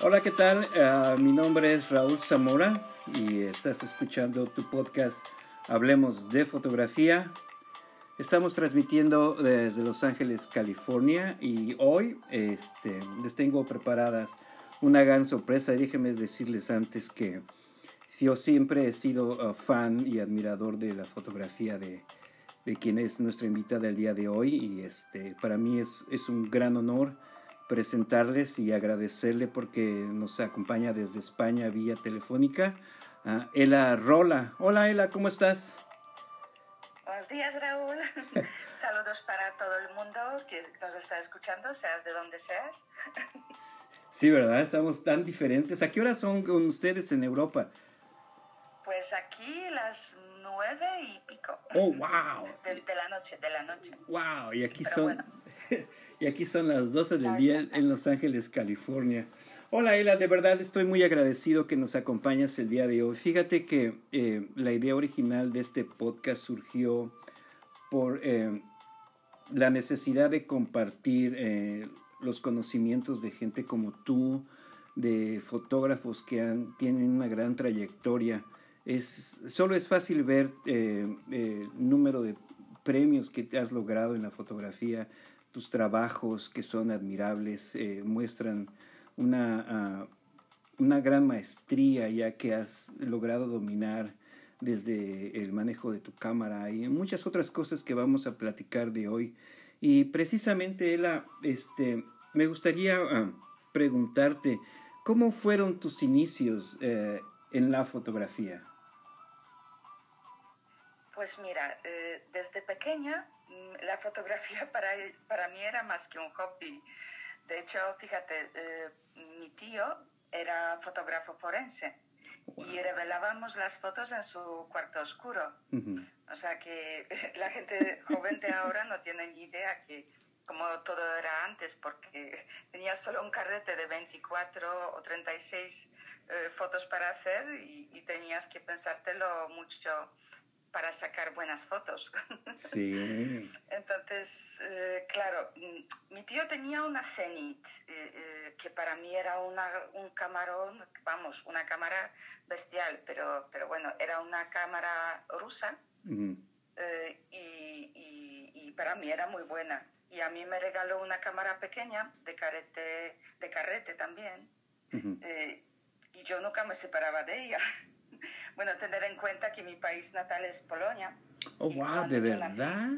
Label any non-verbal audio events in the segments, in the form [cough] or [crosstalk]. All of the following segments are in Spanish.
Hola, ¿qué tal? Uh, mi nombre es Raúl Zamora y estás escuchando tu podcast Hablemos de Fotografía. Estamos transmitiendo desde Los Ángeles, California y hoy este, les tengo preparadas una gran sorpresa. Déjenme decirles antes que yo siempre he sido uh, fan y admirador de la fotografía de, de, quien es nuestra invitada el día de hoy y este, para mí es, es un gran honor presentarles y agradecerle porque nos acompaña desde España vía telefónica a Ela Rola. Hola Ela, ¿cómo estás? Buenos días Raúl. [laughs] Saludos para todo el mundo que nos está escuchando, seas de donde seas. sí, ¿verdad? Estamos tan diferentes. ¿A qué hora son con ustedes en Europa? Pues aquí las nueve y pico. Oh, wow. De, la noche, de la noche. Wow, y aquí son... [laughs] y aquí son las 12 del día en Los Ángeles, California. Hola Ela, de verdad estoy muy agradecido que nos acompañes el día de hoy. Fíjate que eh, la idea original de este podcast surgió por eh, la necesidad de compartir eh, los conocimientos de gente como tú, de fotógrafos que han, tienen una gran trayectoria. Es, solo es fácil ver el número de premios que te has logrado en la fotografía, tus trabajos que son admirables, eh, muestran una, ah, una gran maestría ya que has logrado dominar desde el manejo de tu cámara y muchas otras cosas que vamos a platicar de hoy. Y precisamente, Ela, este, me gustaría ah, preguntarte, ¿cómo fueron tus inicios eh, en la fotografía? Pues mira, eh, desde pequeña mm, la fotografía [laughs] para, para mí era más que un hobby. De hecho, fíjate, eh, mi tío era fotógrafo forense y revelábamos las fotos en su cuarto oscuro. O sea que [laughs] la gente joven de ahora no tiene ni idea que como todo era antes, porque [laughs] tenía solo un carrete de 24 o 36 eh, fotos para hacer y, y, tenías que pensártelo mucho para sacar buenas fotos. [laughs] Sí. Entonces, eh, claro, mm, mi tío tenía una Zenith, eh, eh, que para mí era una, un camarón, vamos, una cámara bestial, pero, pero bueno, era una cámara rusa y, y, para mí era muy buena. Y a mí me regaló una cámara pequeña de carrete, de carrete también. y yo nunca me separaba de ella. [laughs] bueno, tener en cuenta que mi país natal es Polonia. Oh, wow, ¿de verdad?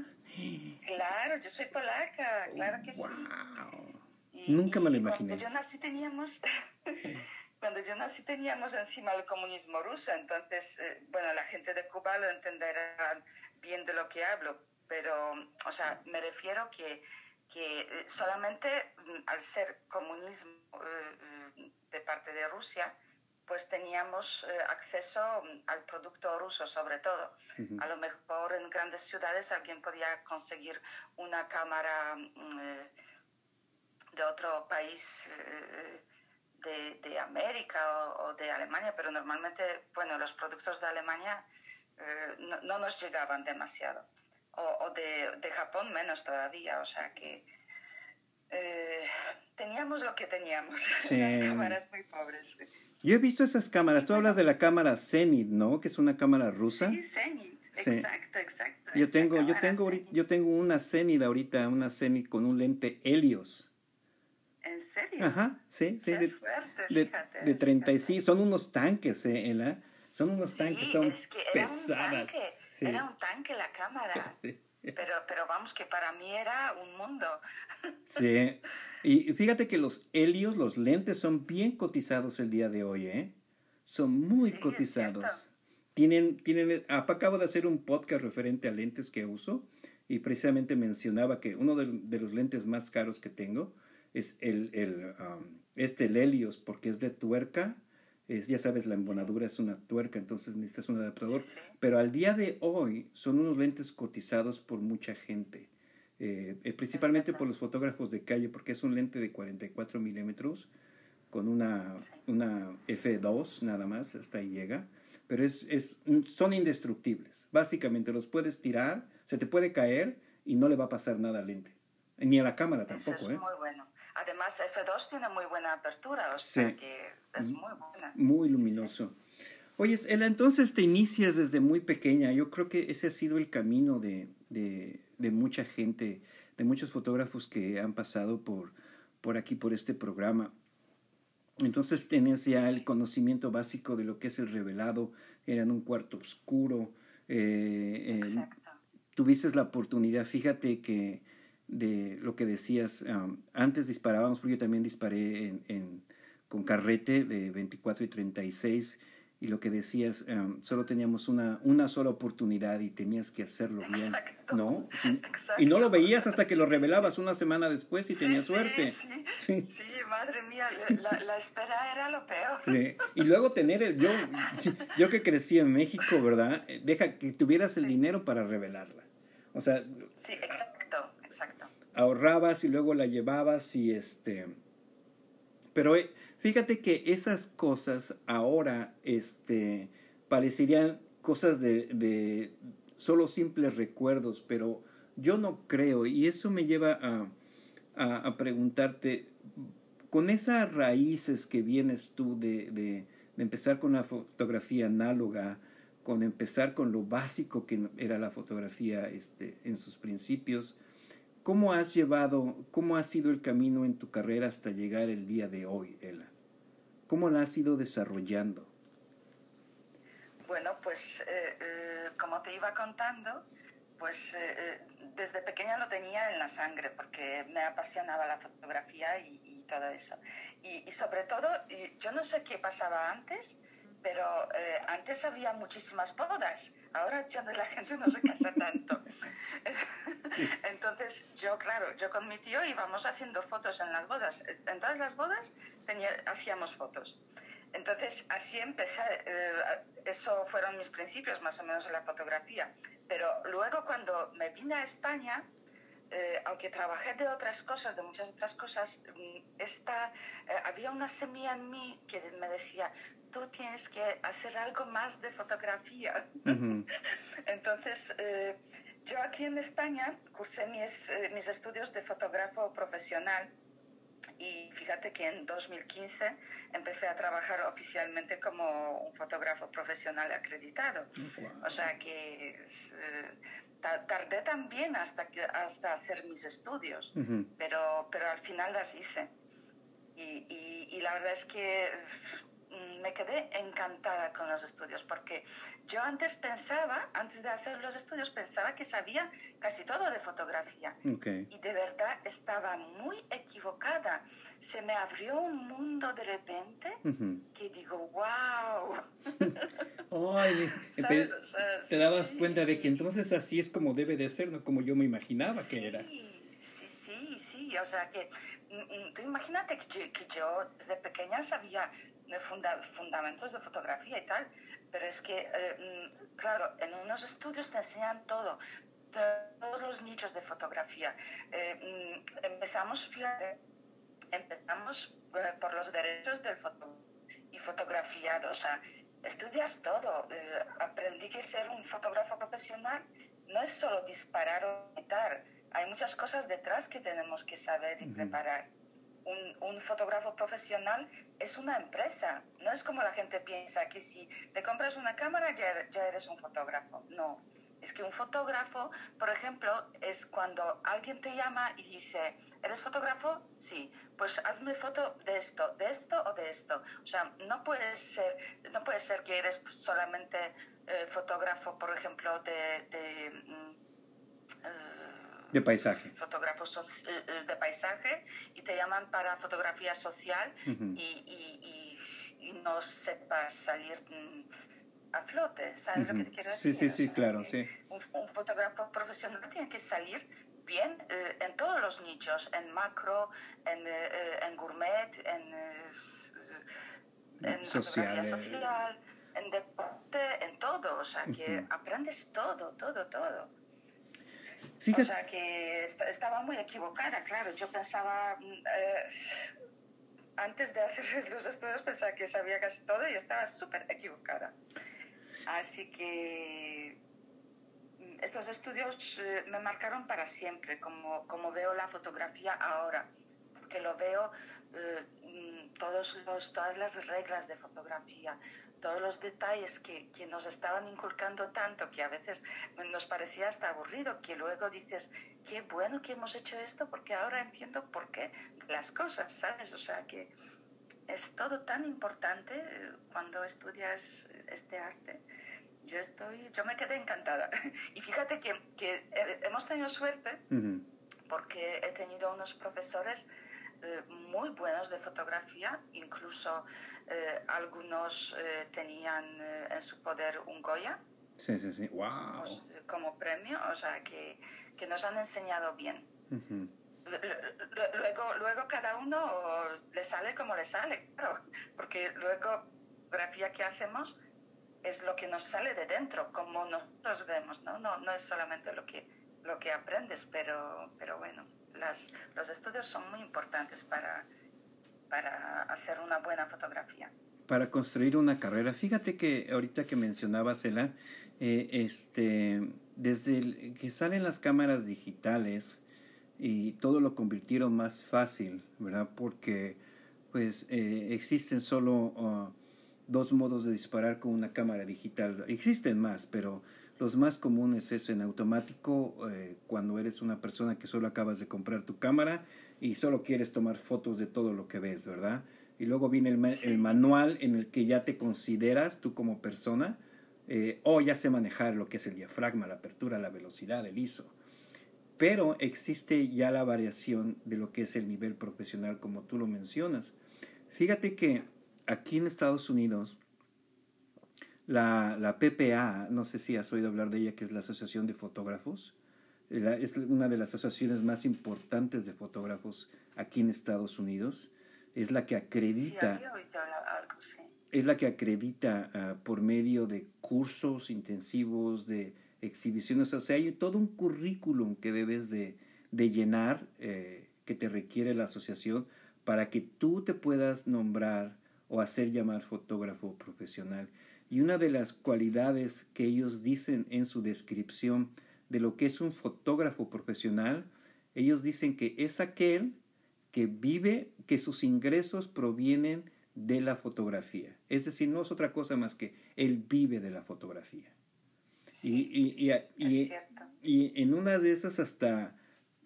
Claro, yo soy polaca, claro que wow. sí. Nunca me lo imaginé. Cuando yo nací teníamos, [laughs] cuando yo nací teníamos encima el comunismo ruso, entonces, eh, bueno, la gente de Cuba lo entenderá bien de lo que hablo, pero, o sea, me refiero que, que eh, solamente mm, al ser comunismo eh, de parte de Rusia, pues teníamos eh, acceso mm, al producto ruso sobre todo. A lo mejor en grandes ciudades alguien podía conseguir una cámara mm, eh, de otro país eh, de, América o, de Alemania, pero normalmente, bueno, los productos de Alemania no, nos llegaban demasiado. O, de, de, Japón menos todavía, o sea que teníamos lo que teníamos, [laughs] las cámaras muy pobres. Yo he visto esas cámaras. Tú hablas de la cámara Zenit, ¿no? Que es una cámara rusa. Sí, Zenit. Exacto, exacto. Yo tengo, yo tengo, yo tengo una Zenit ahorita, una Zenit con un lente Helios. ¿En serio? Ajá, sí, sí. de, fuerte, de, de 36, son unos tanques, ¿eh, Ela? Son unos tanques, son es que era pesadas. Un tanque, Era un tanque la cámara. [laughs] pero, pero vamos, que para mí era un mundo. Sí. Y fíjate que los helios, los lentes, son bien cotizados el día de hoy, ¿eh? Son muy cotizados. Tienen, tienen, acabo de hacer un podcast referente a lentes que uso y precisamente mencionaba que uno de, los lentes más caros que tengo es el, el um, este el Helios porque es de tuerca. Es, ya sabes, la embonadura es una tuerca, entonces necesitas un adaptador. Pero al día de hoy son unos lentes cotizados por mucha gente. Eh, eh, principalmente por los fotógrafos de calle, porque es un lente de 44 milímetros con una, una F2 nada más, hasta ahí llega, pero es, es, son indestructibles. Básicamente los puedes tirar, se te puede caer y no le va a pasar nada al lente, ni a la cámara tampoco. Eso es ¿eh? muy bueno. además F2 tiene muy buena apertura, o sea que es muy buena. Muy luminoso. Oye, Ela, entonces te inicias desde muy pequeña. Yo creo que ese ha sido el camino de, de, de mucha gente, de muchos fotógrafos que han pasado por, por aquí, por este programa. Entonces tenés ya el conocimiento básico de lo que es el revelado, era en un cuarto oscuro. Eh, tuviste la oportunidad, fíjate que de lo que decías, um, antes disparábamos, porque yo también disparé en, en, con carrete de 24 y 36 y lo que decías, um, solo teníamos una, una sola oportunidad y tenías que hacerlo bien, ¿no? Y no lo veías hasta que lo revelabas una semana después y tenías suerte. Sí, sí, madre mía, la, la, espera era lo peor. Y luego tener el, yo, yo que crecí en México, ¿verdad? Deja que tuvieras el dinero para revelarla. O sea... Sí, exacto, exacto. Ahorrabas y luego la llevabas y este... Pero eh, Fíjate que esas cosas ahora este, parecerían cosas de, de solo simples recuerdos, pero yo no creo, y eso me lleva a, a, preguntarte, con esas raíces que vienes tú de, de, de, empezar con la fotografía análoga, con empezar con lo básico que era la fotografía este, en sus principios, ¿cómo has llevado, cómo ha sido el camino en tu carrera hasta llegar el día de hoy, Ela? ¿Cómo la has ido desarrollando? Bueno, pues eh, eh, como te iba contando, pues eh, desde pequeña lo tenía en la sangre porque me apasionaba la fotografía y, todo eso. Y, sobre todo, yo no sé qué pasaba antes, pero antes había muchísimas bodas. Ahora ya la gente no se casa tanto. [laughs] Entonces, yo, claro, yo con mi tío íbamos haciendo fotos en las bodas. En todas las bodas tenía, hacíamos fotos. Entonces, así empecé, eh, eso fueron mis principios más o menos en la fotografía. Pero luego cuando me vine a España, eh, aunque trabajé de otras cosas, de muchas otras cosas, mm, esta, eh, había una semilla en mí que me decía, tú tienes que hacer algo más de fotografía. [laughs] Entonces, yo aquí en España cursé mis, mis estudios de fotógrafo profesional y fíjate que en 2015 empecé a trabajar oficialmente como un fotógrafo profesional acreditado. O sea que eh, tardé también hasta, que, hasta hacer mis estudios, pero, pero al final las hice. Y, y, y, la verdad es que me quedé encantada con los estudios porque yo antes pensaba, antes de hacer los estudios, pensaba que sabía casi todo de fotografía. Y de verdad estaba muy equivocada. Se me abrió un mundo de repente que digo, wow. [laughs] te, dabas cuenta de que entonces así es como debe de ser, no como yo me imaginaba que era. Sí, sí, sí. O sea que, mm, mm, tú imagínate que que yo desde pequeña sabía funda, fundamentos de fotografía y tal, pero es que, eh, mm, claro, en unos estudios te enseñan todo, todos los nichos de fotografía. Eh, mm, empezamos, fíjate, empezamos eh, por los derechos del foto y fotografiado, o sea, estudias todo. aprendí que ser un fotógrafo profesional no es solo disparar o editar, hay muchas cosas detrás que tenemos que saber y preparar un, un, fotógrafo profesional es una empresa. No es como la gente piensa que si te compras una cámara ya, ya eres un fotógrafo. No. Es que un fotógrafo, por ejemplo, es cuando alguien te llama y dice, ¿eres fotógrafo? Sí, pues hazme foto de esto, de esto o de esto. O sea, no puede ser, no puede ser que eres solamente eh, fotógrafo, por ejemplo, de... mm, eh, de paisaje. Fotógrafos eh, eh, de paisaje y te llaman para fotografía social y, y, y, no sepas salir mm, a flote, ¿sabes lo que te quiero decir? Sí, sí, sí, claro, sí. Un, fotógrafo profesional tiene que salir bien eh, en todos los nichos, en macro, en, en gourmet, en, en fotografía social, en deporte, en todo, o sea, que aprendes todo, todo, todo. O sea que estaba muy equivocada, claro. Yo pensaba, mm, eh, antes de hacer los estudios, pensaba que sabía casi todo y estaba súper equivocada. Así que mm, estos estudios eh, me marcaron para siempre, como, como veo la fotografía ahora. Porque lo veo mm, todos los, todas las reglas de fotografía, todos los detalles que, que, nos estaban inculcando tanto que a veces nos parecía hasta aburrido, que luego dices, qué bueno que hemos hecho esto porque ahora entiendo por qué las cosas, ¿sabes? O sea que es todo tan importante eh, cuando estudias este arte. Yo estoy, yo me quedé encantada. [laughs] Y fíjate que, que hemos tenido suerte porque he tenido unos profesores eh, muy buenos de fotografía, incluso eh, algunos eh, tenían en su poder un Goya. Sí, sí, sí. ¡Wow! Pues, como premio, o sea, que, que nos han enseñado bien. Luego, luego cada uno le sale como le sale, claro, porque luego la fotografía que hacemos es lo que nos sale de dentro, como nosotros vemos, ¿no? No, no es solamente lo que, lo que aprendes, pero, pero bueno los estudios son muy importantes para, para hacer una buena fotografía. Para construir una carrera. Fíjate que ahorita que mencionabas, Ela, eh, este, desde que salen las cámaras digitales y todo lo convirtieron más fácil, ¿verdad? Porque pues eh, existen solo uh, dos modos de disparar con una cámara digital. Existen más, pero los más comunes es en automático eh, cuando eres una persona que solo acabas de comprar tu cámara y solo quieres tomar fotos de todo lo que ves, ¿verdad? Y luego viene el, manual en el que ya te consideras tú como persona eh, o ya sé manejar lo que es el diafragma, la apertura, la velocidad, el ISO. Pero existe ya la variación de lo que es el nivel profesional como tú lo mencionas. Fíjate que aquí en Estados Unidos la, la, PPA, no sé si has oído hablar de ella, que es la Asociación de Fotógrafos. Es una de las asociaciones más importantes de fotógrafos aquí en Estados Unidos. Es la que acredita. Es la que acredita ah, por medio de cursos intensivos, de exhibiciones. O sea, hay todo un currículum que debes de, de llenar, eh, que te requiere la asociación, para que tú te puedas nombrar o hacer llamar fotógrafo profesional. Y una de las cualidades que ellos dicen en su descripción de lo que es un fotógrafo profesional, ellos dicen que es aquel que vive, que sus ingresos provienen de la fotografía. Es decir, no es otra cosa más que él vive de la fotografía. y, y, en una de esas hasta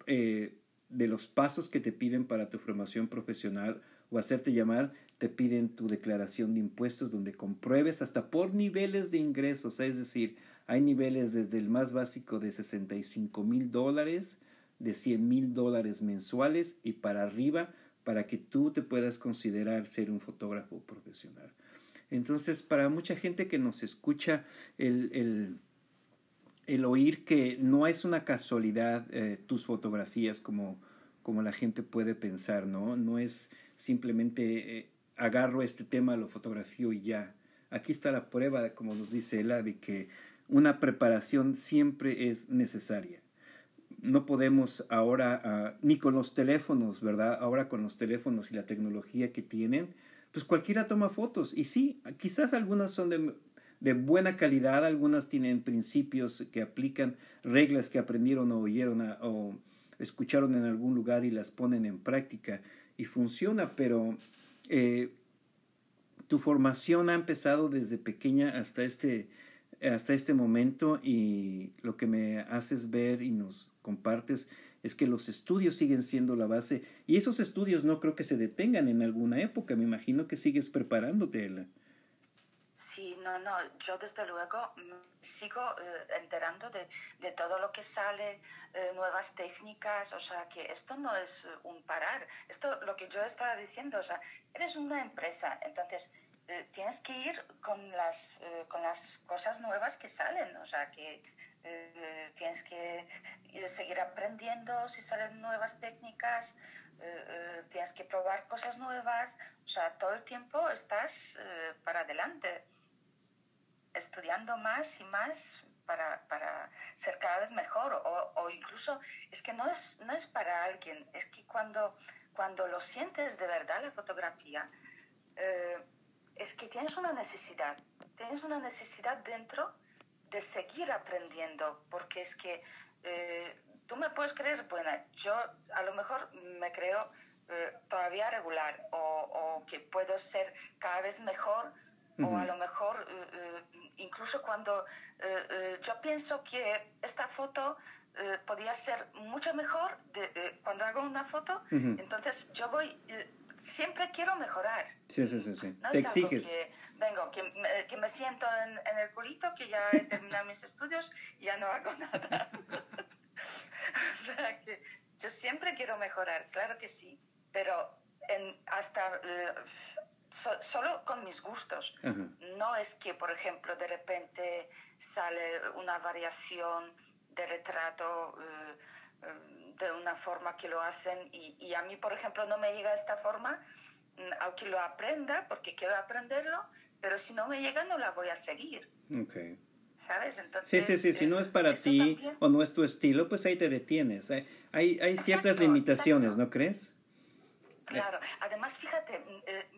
eh, de los pasos que te piden para tu formación profesional o hacerte llamar, te piden tu declaración de impuestos donde compruebes hasta por niveles de ingresos, es decir, hay niveles desde el más básico de 65 mil dólares, de 100 mil dólares mensuales y para arriba para que tú te puedas considerar ser un fotógrafo profesional. Entonces, para mucha gente que nos escucha, el, el, el oír que no es una casualidad eh, tus fotografías como, como la gente puede pensar, ¿no? No es simplemente eh, agarro este tema, lo fotografío y ya. Aquí está la prueba, como nos dice Ela, de que una preparación siempre es necesaria. No podemos ahora, ah, ni con los teléfonos, ¿verdad? Ahora con los teléfonos y la tecnología que tienen, pues cualquiera toma fotos. Y sí, quizás algunas son de, buena calidad, algunas tienen principios que aplican, reglas que aprendieron o oyeron o escucharon en algún lugar y las ponen en práctica y funciona, pero eh, tu formación ha empezado desde pequeña hasta este, hasta este momento y lo que me haces ver y nos compartes es que los estudios siguen siendo la base y esos estudios no creo que se detengan en alguna época, me imagino que sigues preparándote. Ella. Sí, no, no, yo desde luego sigo eh, enterando de, de, todo lo que sale, eh, nuevas técnicas, o sea, que esto no es un parar, esto lo que yo estaba diciendo, o sea, eres una empresa, entonces eh, tienes que ir con las, con las cosas nuevas que salen, o sea, que tienes que seguir aprendiendo si salen nuevas técnicas, tienes que probar cosas nuevas, o sea, todo el tiempo estás para adelante estudiando más y más para, para ser cada vez mejor o, o, incluso es que no es, no es para alguien, es que cuando, cuando lo sientes de verdad la fotografía, eh, es que tienes una necesidad, tienes una necesidad dentro de seguir aprendiendo, porque es que eh, tú me puedes creer, bueno, yo a lo mejor me creo eh, todavía regular o, que puedo ser cada vez mejor o a lo mejor incluso cuando yo pienso que esta foto podría ser mucho mejor de, cuando hago una foto, entonces yo voy, siempre quiero mejorar. Sí, sí, sí, sí. Te exiges vengo, que, que me siento en, en, el culito, que ya he terminado mis estudios y ya no hago nada. [laughs] o sea que yo siempre quiero mejorar, claro que sí, pero en, hasta eh, solo con mis gustos. No es que, por ejemplo, de repente sale una variación de retrato. Eh, eh, de una forma que lo hacen y, y, a mí, por ejemplo, no me llega esta forma, mm, aunque lo aprenda, porque quiero aprenderlo, pero si no me llega no la voy a seguir. Okay. ¿Sabes? Entonces, sí, sí, sí, si no es para ti o no es tu estilo, pues ahí te detienes. Hay, hay ciertas limitaciones, ¿no crees? Claro, además fíjate, eh,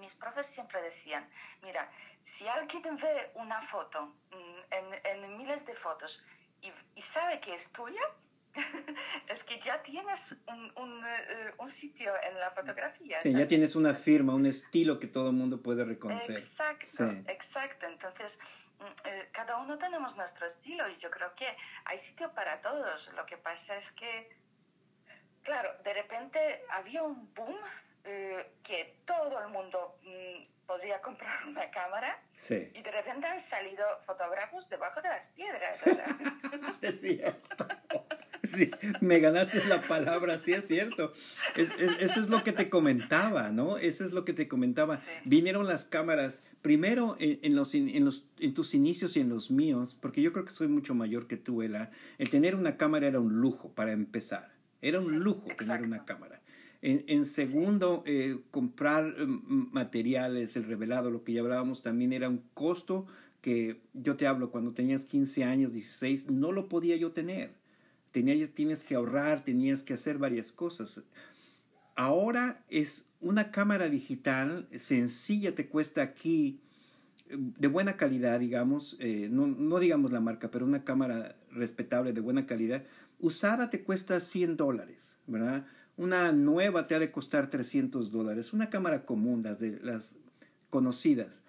mis profes siempre decían, mira, si alguien ve una foto mm, en, en miles de fotos y, y sabe que es tuya, [laughs] es que ya tienes un, eh, un, sitio en la fotografía. Sí, ya tienes una firma, un estilo que todo el mundo puede reconocer. Exacto, exacto. Entonces, mm, eh, cada uno tenemos nuestro estilo y yo creo que hay sitio para todos. Lo que pasa es que, claro, de repente había un boom eh, que todo el mundo mm, podría comprar [laughs] una cámara y de repente han salido fotógrafos debajo de las piedras. [laughs] es cierto sí, me ganaste la palabra, sí es cierto. eso es lo que te comentaba, ¿no? Eso es lo que te comentaba. Vinieron las cámaras, primero en, los, en, los, en tus inicios y en los míos, porque yo creo que soy mucho mayor que tú, Ela. El tener una cámara era un lujo para empezar. Era un lujo tener una cámara. En, en segundo, eh, comprar mm, materiales, el revelado, lo que ya hablábamos, también era un costo que yo te hablo, cuando tenías 15 años, 16, no lo podía yo tener. Tenías, tienes que ahorrar, tenías que hacer varias cosas. Ahora es una cámara digital sencilla, te cuesta aquí de buena calidad, digamos, eh, no, no, digamos la marca, pero una cámara respetable de buena calidad, usada te cuesta 100 dólares, ¿verdad? Una nueva te ha de costar 300 dólares, una cámara común, las, de, las conocidas.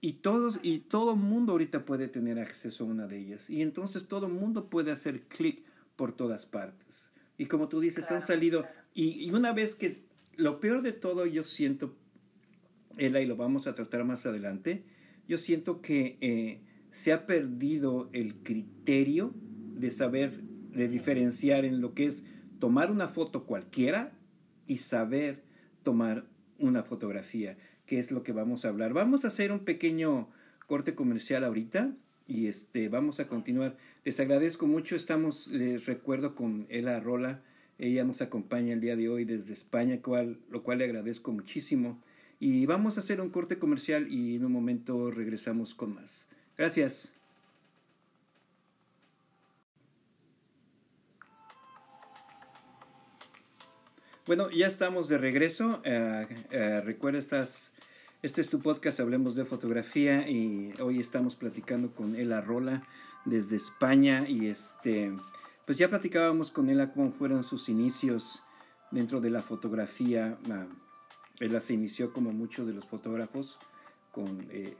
Y, todos, y todo mundo ahorita puede tener acceso a una de ellas. Y entonces todo mundo puede hacer clic por todas partes. Y como tú dices, han salido, y, una vez que, lo peor de todo yo siento, Ela, y lo vamos a tratar más adelante, yo siento que eh, se ha perdido el criterio de saber, de diferenciar en lo que es tomar una foto cualquiera y saber tomar una fotografía, que es lo que vamos a hablar. Vamos a hacer un pequeño corte comercial ahorita y este, vamos a continuar. Les agradezco mucho, estamos, les recuerdo con Ela Rola, ella nos acompaña el día de hoy desde España, cual, lo cual le agradezco muchísimo. Y vamos a hacer un corte comercial y en un momento regresamos con más. Gracias. Bueno, ya estamos de regreso. Eh, eh, recuerda, estas este es tu podcast, hablemos de fotografía y hoy estamos platicando con Ela Rola desde España y este, pues ya platicábamos con Ela cómo fueron sus inicios dentro de la fotografía. Ah, ella se inició como muchos de los fotógrafos con eh,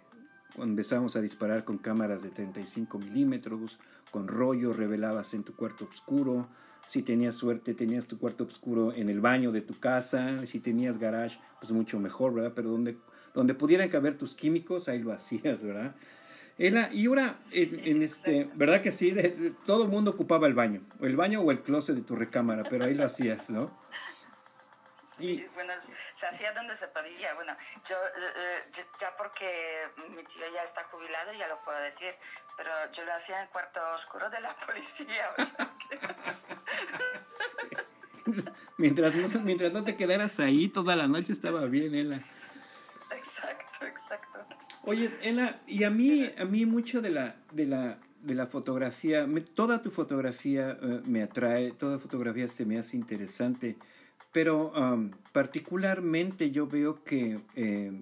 empezamos a disparar con cámaras de 35 milímetros, con rollo, revelabas en tu cuarto oscuro. Si tenías suerte, tenías tu cuarto oscuro en el baño de tu casa. Si tenías garage, pues mucho mejor, ¿verdad? Pero donde donde pudieran caber tus químicos, ahí lo hacías, ¿verdad? y ahora, en, este, ¿verdad que sí? todo el mundo ocupaba el baño, o el baño o el closet de tu recámara, pero ahí lo hacías, ¿no? Sí, bueno, se hacía donde se podía. Bueno, yo, eh, eh, ya porque mi tío ya está jubilado, ya lo puedo decir, pero yo lo hacía en el cuarto oscuro de la policía. [laughs] mientras, no, mientras no te quedaras ahí toda la noche estaba bien, Ela. Oye, Ela, y a mí, a mí mucho de la, de la, de la fotografía, toda tu fotografía eh, me atrae, toda fotografía se me hace interesante, pero um, particularmente yo veo que eh,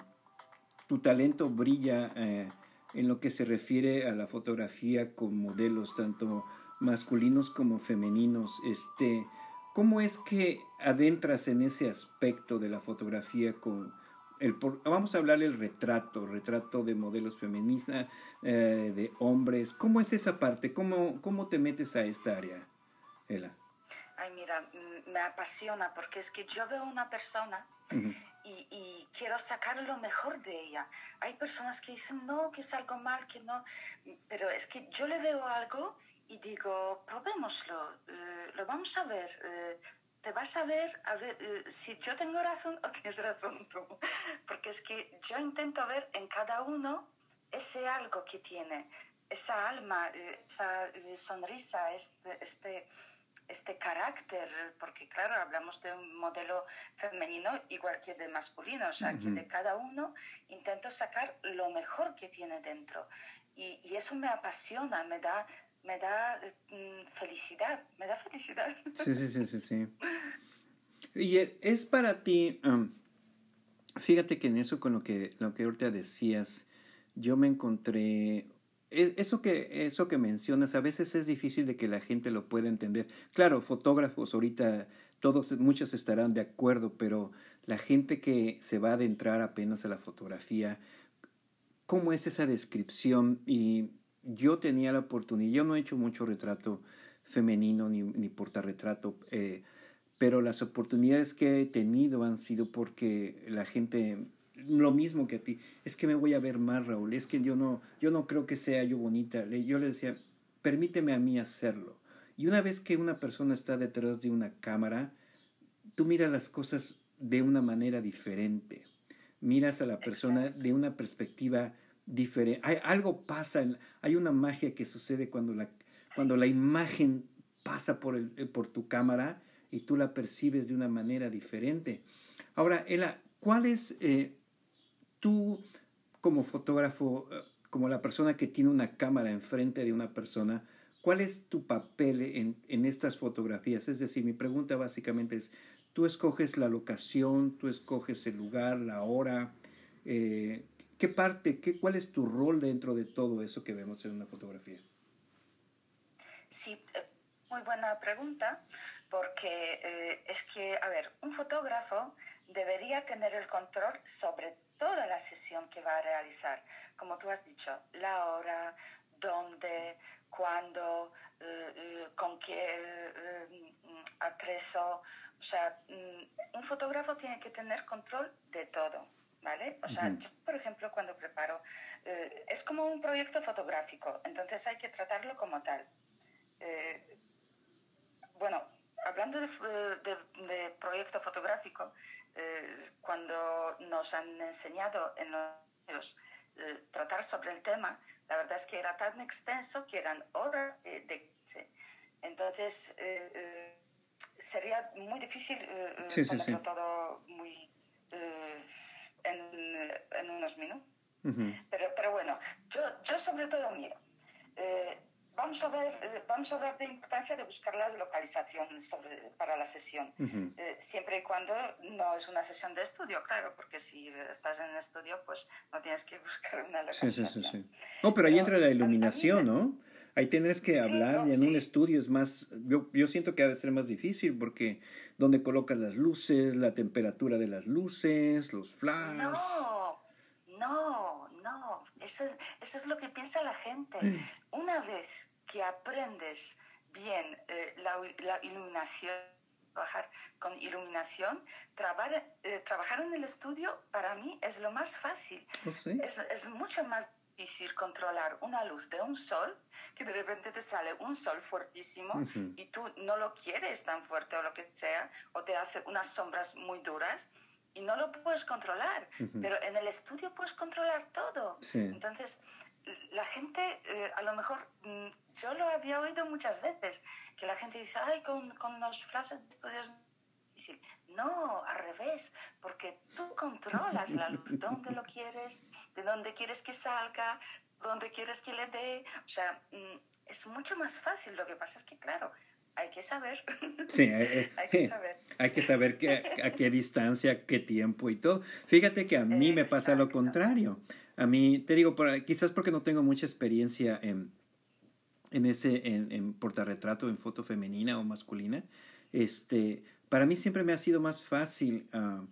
tu talento brilla eh, en lo que se refiere a la fotografía con modelos tanto masculinos como femeninos. Este, ¿cómo es que adentras en ese aspecto de la fotografía con el, vamos a hablar del retrato, retrato de modelos feministas, eh, de hombres, ¿cómo es esa parte? ¿Cómo, ¿Cómo te metes a esta área, Ela? Ay, mira, mm, me apasiona porque es que yo veo una persona y, y, quiero sacar lo mejor de ella. Hay personas que dicen, no, que es algo mal, que no, pero es que yo le veo algo y digo, probémoslo, eh, lo vamos a ver. Eh, te vas a ver, a ver eh, si yo tengo razón o [laughs] tienes razón tú. Porque es que yo intento ver en cada uno ese algo que tiene, esa alma, esa sonrisa, este, este este carácter, porque claro, hablamos de un modelo femenino igual que de masculino, o sea, que de cada uno intento sacar lo mejor que tiene dentro. Y, y eso me apasiona, me da, me da mm, felicidad, me da felicidad. Sí, sí, sí, sí, sí. [laughs] Y es para ti, um, fíjate que en eso con lo que, lo que ahorita decías, yo me encontré e, eso que, eso que mencionas a veces es difícil de que la gente lo pueda entender. Claro, fotógrafos ahorita todos, muchos estarán de acuerdo, pero la gente que se va a adentrar apenas a la fotografía, ¿cómo es esa descripción? Y yo tenía la oportunidad, yo no he hecho mucho retrato femenino ni, ni portarretrato, eh, pero las oportunidades que he tenido han sido porque la gente lo mismo que a ti, es que me voy a ver más, Raúl, es que yo no, yo no creo que sea yo bonita. Yo le decía, permíteme a mí hacerlo. Y una vez que una persona está detrás de una cámara, tú miras las cosas de una manera diferente. Miras a la persona de una perspectiva diferente. Hay, algo pasa, hay una magia que sucede cuando la, cuando la imagen pasa por, el, por tu cámara y tú la percibes de una manera diferente. Ahora, Ela, ¿cuál es eh, tú como fotógrafo, eh, como la persona que tiene una cámara enfrente de una persona, ¿cuál es tu papel en, en estas fotografías? Es decir, mi pregunta básicamente es, tú escoges la locación, tú escoges el lugar, la hora, eh, ¿qué parte, qué, cuál es tu rol dentro de todo eso que vemos en una fotografía? Sí, eh, muy buena pregunta, porque es que, a ver, un fotógrafo debería tener el control sobre toda la sesión que va a realizar. Como tú has dicho, la hora, dónde, cuándo, eh, eh, con qué eh, atrezo. O sea, mm, un fotógrafo tiene que tener control de todo. ¿Vale? O sea, yo, por ejemplo, cuando preparo, es como un proyecto fotográfico, entonces hay que tratarlo como tal. bueno, hablando de proyecto fotográfico, eh, cuando nos han enseñado en los eh, tratar sobre el tema, la verdad es que era tan extenso que eran horas de, de entonces eh, sería muy difícil ponerlo todo muy en, en, unos minutos. pero, pero bueno, yo, yo sobre todo miro vamos a ver, eh, vamos a hablar de importancia de buscar las localizaciones para la sesión, eh, siempre y cuando no es una sesión de estudio, claro, porque si estás en el estudio, pues no tienes que [laughs] buscar una localización. Sí, sí, sí. No, pero ahí entra la iluminación, ¿no? Ahí tienes que hablar y en un estudio es más, yo, yo siento que ha de ser más difícil porque donde colocas las luces, la temperatura de las luces, los flash. No, no, no, eso es, eso es lo que piensa la gente. Mm. [clears throat] Una vez que aprendes bien eh, la, iluminación, trabajar con iluminación, trabajar, eh, trabajar en el estudio para mí es lo más fácil. ¿Oh, es, es, mucho más difícil controlar una luz de un sol que de repente te sale un sol fuertísimo y tú no lo quieres tan fuerte o lo que sea, o te hace unas sombras muy duras y no lo puedes controlar, pero en el estudio puedes controlar todo. Entonces, la gente, eh, a lo mejor, mm, yo lo había oído muchas veces, que la gente dice, ay, con, con los flashes de estudio es difícil. No, al revés, porque tú controlas la luz, dónde lo quieres, de dónde quieres que salga, dónde quieres que le dé. O sea, mm, es mucho más fácil. Lo que pasa es que, claro, hay que saber. [laughs] Sí, eh, hay que saber. Hay que saber a qué distancia, qué tiempo y todo. Fíjate que a mí me pasa lo contrario. A mí, te digo, quizás porque no tengo mucha experiencia en, en ese, en, en portarretrato, en foto femenina o masculina, este, para mí siempre me ha sido más fácil ah,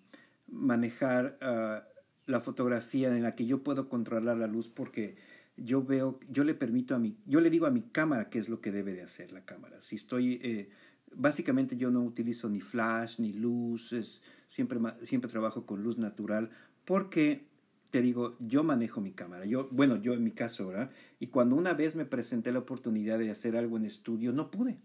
manejar ah, la fotografía en la que yo puedo controlar la luz porque yo veo, yo le permito a mi, yo le digo a mi cámara qué es lo que debe de hacer la cámara. Si estoy, eh, básicamente yo no utilizo ni flash ni luces, siempre, siempre trabajo con luz natural porque te digo, yo manejo mi cámara. Yo, bueno, yo en mi caso, ¿verdad? Y cuando una vez me presenté la oportunidad de hacer algo en estudio, no pude.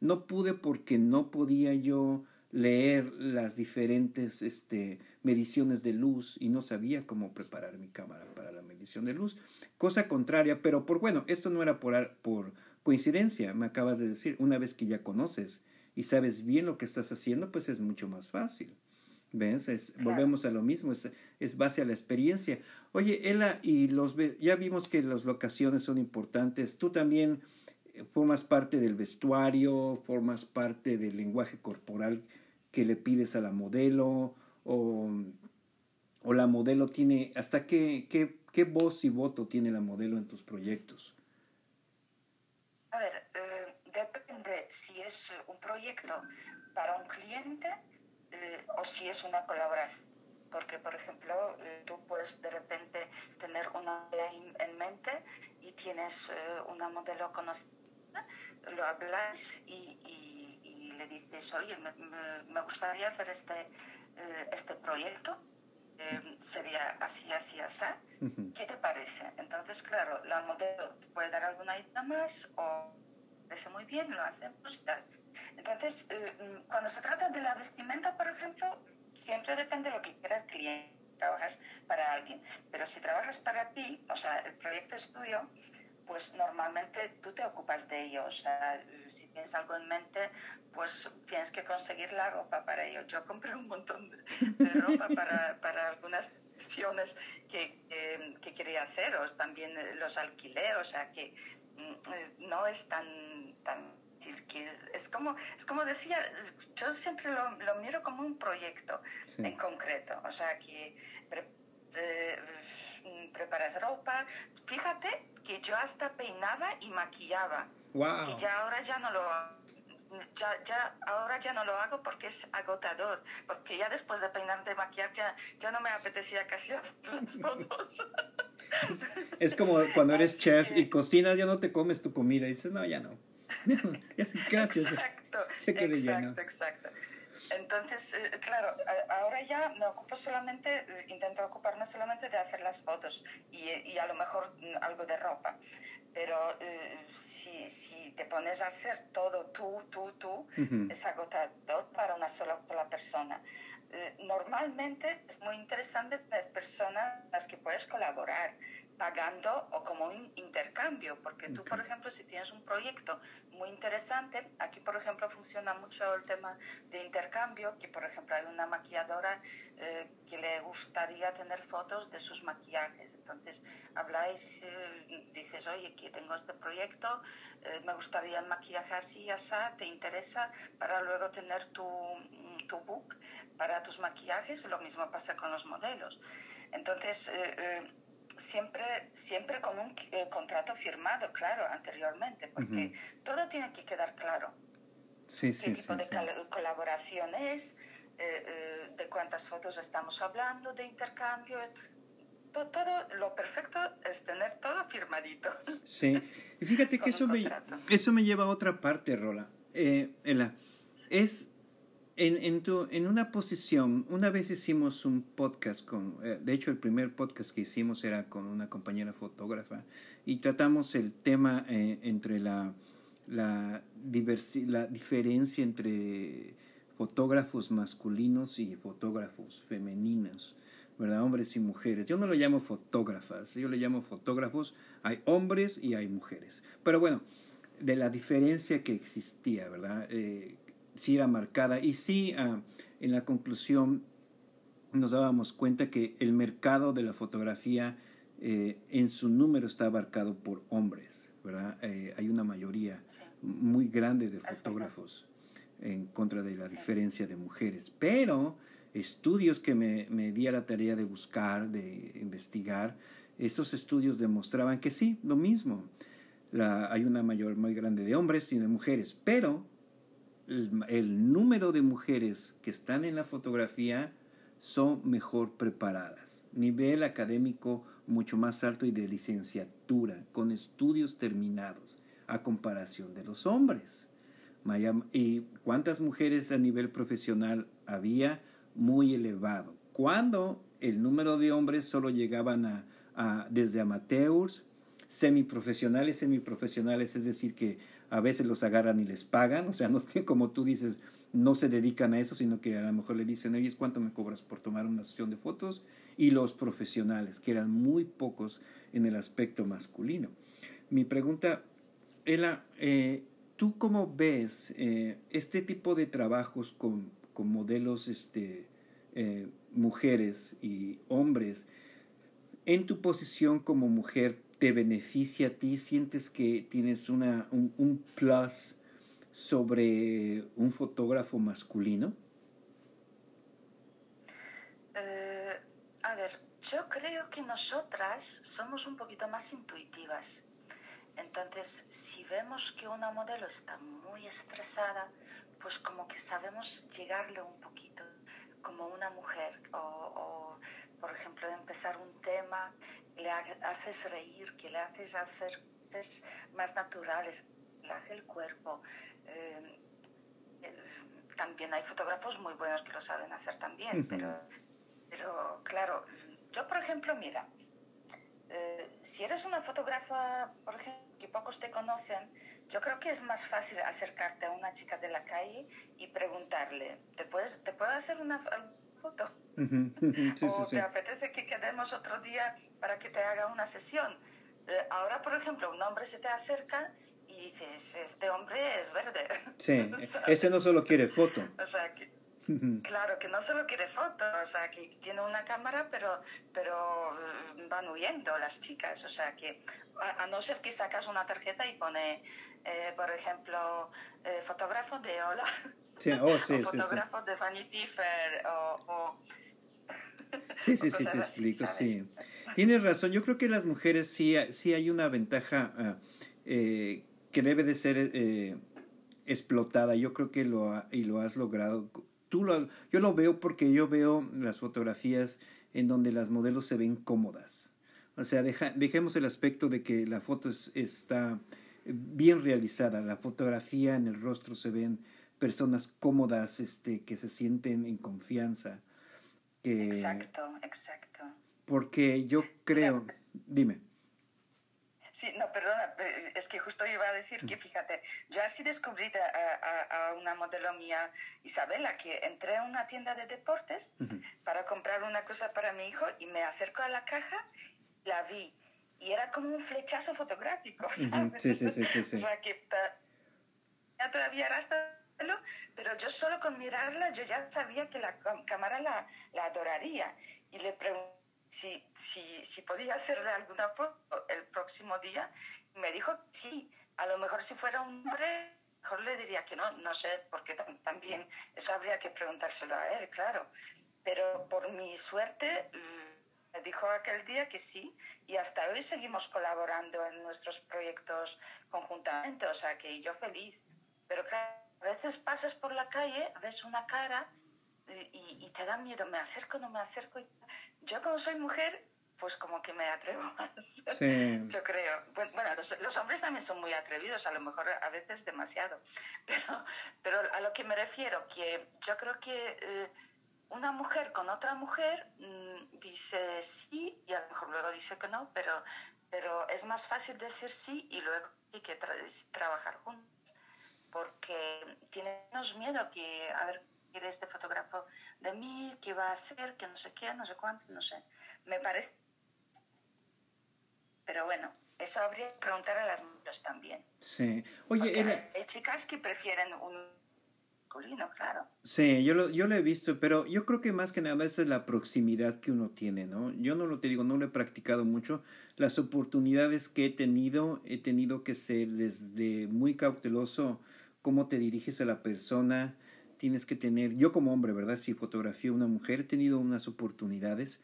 No pude porque no podía yo leer las diferentes este, mediciones de luz y no sabía cómo preparar mi cámara para la medición de luz. Cosa contraria, pero por bueno, esto no era por, por coincidencia, me acabas de decir, una vez que ya conoces y sabes bien lo que estás haciendo, pues es mucho más fácil. ¿Ves? Es, volvemos a lo mismo, es, es, base a la experiencia. Oye, Ela, y los, ya vimos que las locaciones son importantes. Tú también eh, formas parte del vestuario, formas parte del lenguaje corporal que le pides a la modelo, o, o la modelo tiene, hasta qué, qué, qué, voz y voto tiene la modelo en tus proyectos. A ver, eh, depende si es un proyecto para un cliente eh, o si es una colaboración. Porque, por ejemplo, eh, tú puedes de repente tener una idea en mente y tienes eh, una modelo conocida, lo habláis y, y, le dices, oye, me, me, gustaría hacer este, este proyecto. sería así, así, así. ¿Qué te parece? Entonces, claro, la modelo puede dar alguna idea más o parece muy bien, lo hacemos y tal entonces, eh, mm, cuando se trata de la vestimenta, por ejemplo, siempre depende de lo que quiera el cliente. Trabajas para alguien, pero si trabajas para ti, o sea, el proyecto es tuyo, pues normalmente tú te ocupas de ello. O sea, si tienes algo en mente, pues tienes que conseguir la ropa para ello. Yo compré un montón de, ropa para, para algunas acciones que, que, quería haceros. También los alquilé, o sea que mm, eh, no es tan, tan que es, como, es como decía, yo siempre lo, lo miro como un proyecto en concreto, o sea, que eh, preparas ropa, fíjate que yo hasta peinaba y maquillaba, wow. y ya ahora ya no lo ya, ya, ahora ya no lo hago porque es agotador, porque ya después de peinar, de maquillar, ya, ya no me apetecía casi las [laughs] fotos. Es como cuando eres chef y cocinas, ya no te comes tu comida y dices, no, ya no. [laughs] Gracias. Exacto, exacto, exacto. Entonces, eh, claro, ahora ya me ocupo solamente, eh, intento ocuparme solamente de hacer las fotos y, y a lo mejor mm, algo de ropa. Pero eh, si, si, te pones a hacer todo tú, tú, tú, es agotador para una sola persona. normalmente es muy interesante tener personas con las que puedes colaborar pagando o como un intercambio, porque tú, por ejemplo, si tienes un proyecto muy interesante, aquí, por ejemplo, funciona mucho el tema de intercambio, que, por ejemplo, hay una maquilladora eh, que le gustaría tener fotos de sus maquillajes. Entonces, habláis, eh, dices, oye, que tengo este proyecto, eh, me gustaría el maquillaje así, así, ¿te interesa? Para luego tener tu, tu book para tus maquillajes, lo mismo pasa con los modelos. Entonces, siempre, siempre con un eh, contrato firmado, claro, anteriormente, porque todo tiene que quedar claro. Sí, qué tipo de colaboración es, eh, eh, de cuántas fotos estamos hablando, de intercambio. Todo, todo, lo perfecto es tener todo firmadito. Sí, y fíjate que eso me, eso me lleva a otra parte, Rola. Eh, Ela, es en, en, tu, en una posición, una vez hicimos un podcast con, eh, de hecho el primer podcast que hicimos era con una compañera fotógrafa y tratamos el tema eh, entre la, la, la diferencia entre fotógrafos masculinos y fotógrafos femeninos, ¿verdad? Hombres y mujeres. Yo no lo llamo fotógrafas, yo le llamo fotógrafos. Hay hombres y hay mujeres. Pero bueno, de la diferencia que existía, ¿verdad? Eh, sí era marcada. Y sí, ah, en la conclusión nos dábamos cuenta que el mercado de la fotografía eh, en su número está abarcado por hombres, ¿verdad? Eh, hay una mayoría muy grande de fotógrafos en contra de la diferencia de mujeres. Pero estudios que me, me di a la tarea de buscar, de investigar, esos estudios demostraban que sí, lo mismo. La, hay una mayor muy grande de hombres y de mujeres, pero el, número de mujeres que están en la fotografía son mejor preparadas. Nivel académico mucho más alto y de licenciatura, con estudios terminados, a comparación de los hombres. ¿Y cuántas mujeres a nivel profesional había? Muy elevado. Cuando el número de hombres solo llegaban a, a desde amateurs, semiprofesionales, semiprofesionales, es decir, que a veces los agarran y les pagan, o sea, no como tú dices, no se dedican a eso, sino que a lo mejor le dicen, oye, ¿cuánto me cobras por tomar una sesión de fotos? Y los profesionales, que eran muy pocos en el aspecto masculino. Mi pregunta, Ela, eh, ¿tú cómo ves eh, este tipo de trabajos con, con modelos este, eh, mujeres y hombres en tu posición como mujer te beneficia a ti? ¿Sientes que tienes una, un, plus sobre un fotógrafo masculino? Eh, a ver, yo creo que nosotras somos un poquito más intuitivas. Entonces, si vemos que una modelo está muy estresada, pues como que sabemos llegarle un poquito, como una mujer, o, por ejemplo, empezar un tema le haces reír, que le haces hacer más naturales, el cuerpo. Eh, también hay fotógrafos muy buenos que lo saben hacer también, pero, pero claro, yo por ejemplo, mira, eh, si eres una fotógrafa, por ejemplo, que pocos te conocen, yo creo que es más fácil acercarte a una chica de la calle y preguntarle, ¿te, puedes, ¿te puedo hacer una foto? o te apetece que quedemos otro día para que te haga una sesión. Eh, ahora, por ejemplo, un hombre se te acerca y dices, este hombre es verde. [laughs] Sí, ese no solo quiere foto. [laughs] O sea, que, claro, que no solo quiere foto, o sea, que tiene una cámara, pero, pero mm, van huyendo las chicas. O sea, que a, no ser que sacas una tarjeta y pone, eh, por ejemplo, eh, fotógrafo de Hola. [laughs] Sí, oh, sí, o fotógrafo de Vanity Fair o Sí, sí, [laughs] sí, te explico, sí. Tienes razón, yo creo que las mujeres sí, sí hay una ventaja ah, eh, que debe de ser eh, explotada, yo creo que lo, y lo has logrado. Tú lo, yo lo veo porque yo veo las fotografías en donde las modelos se ven cómodas. O sea, dejemos el aspecto de que la foto está bien realizada, la fotografía en el rostro se ven personas cómodas, este, que se sienten en confianza exacto, exacto. Porque yo creo, dime. Sí, no, perdona, eh, es que justo iba a decir que, fíjate, yo así descubrí a, a, una modelo mía, Isabela, que entré a una tienda de deportes para comprar una cosa para mi hijo y me acerco a la caja, la vi y era como un flechazo fotográfico, [laughs] ¿sabes? Sí, sí, sí, sí, o sea, que todavía era hasta pero yo solo con mirarla yo ya sabía que la cámara la, la adoraría. Y le pregunté si, si, si, podía hacerle alguna foto el próximo día me dijo sí, a lo mejor si fuera un hombre mejor le diría que no, no sé, porque también eso habría que preguntárselo a él, claro, pero por mi suerte mm, me dijo aquel día que sí y hasta hoy seguimos colaborando en nuestros proyectos conjuntamente, o sea que yo feliz, pero claro, a veces pasas por la calle, ves una cara eh, y, te da miedo, me acerco, no me acerco. Yo como soy mujer, pues como que me atrevo más. [laughs] Yo creo. Bueno, los, hombres también son muy atrevidos, a lo mejor a veces demasiado. [laughs] Pero, pero a lo que me refiero, que yo creo que eh, una mujer con otra mujer mm, dice sí y a lo mejor luego dice que no, pero, pero es más fácil decir sí y luego hay que trabajar juntos porque tiene menos miedo que, a ver, quiere este fotógrafo de mí, qué va a hacer, que no sé qué, no sé cuánto, no sé. Me parece... Pero bueno, eso habría que preguntar a las mujeres también. Sí. Oye, hay chicas que prefieren un masculino, claro. Sí, yo lo, yo lo he visto, pero yo creo que más que nada es la proximidad que uno tiene, ¿no? Yo no lo te digo, no lo he practicado mucho. Las oportunidades que he tenido, he tenido que ser desde muy cauteloso cómo te diriges a la persona, tienes que tener, yo como hombre, ¿verdad? Si fotografío a una mujer, he tenido unas oportunidades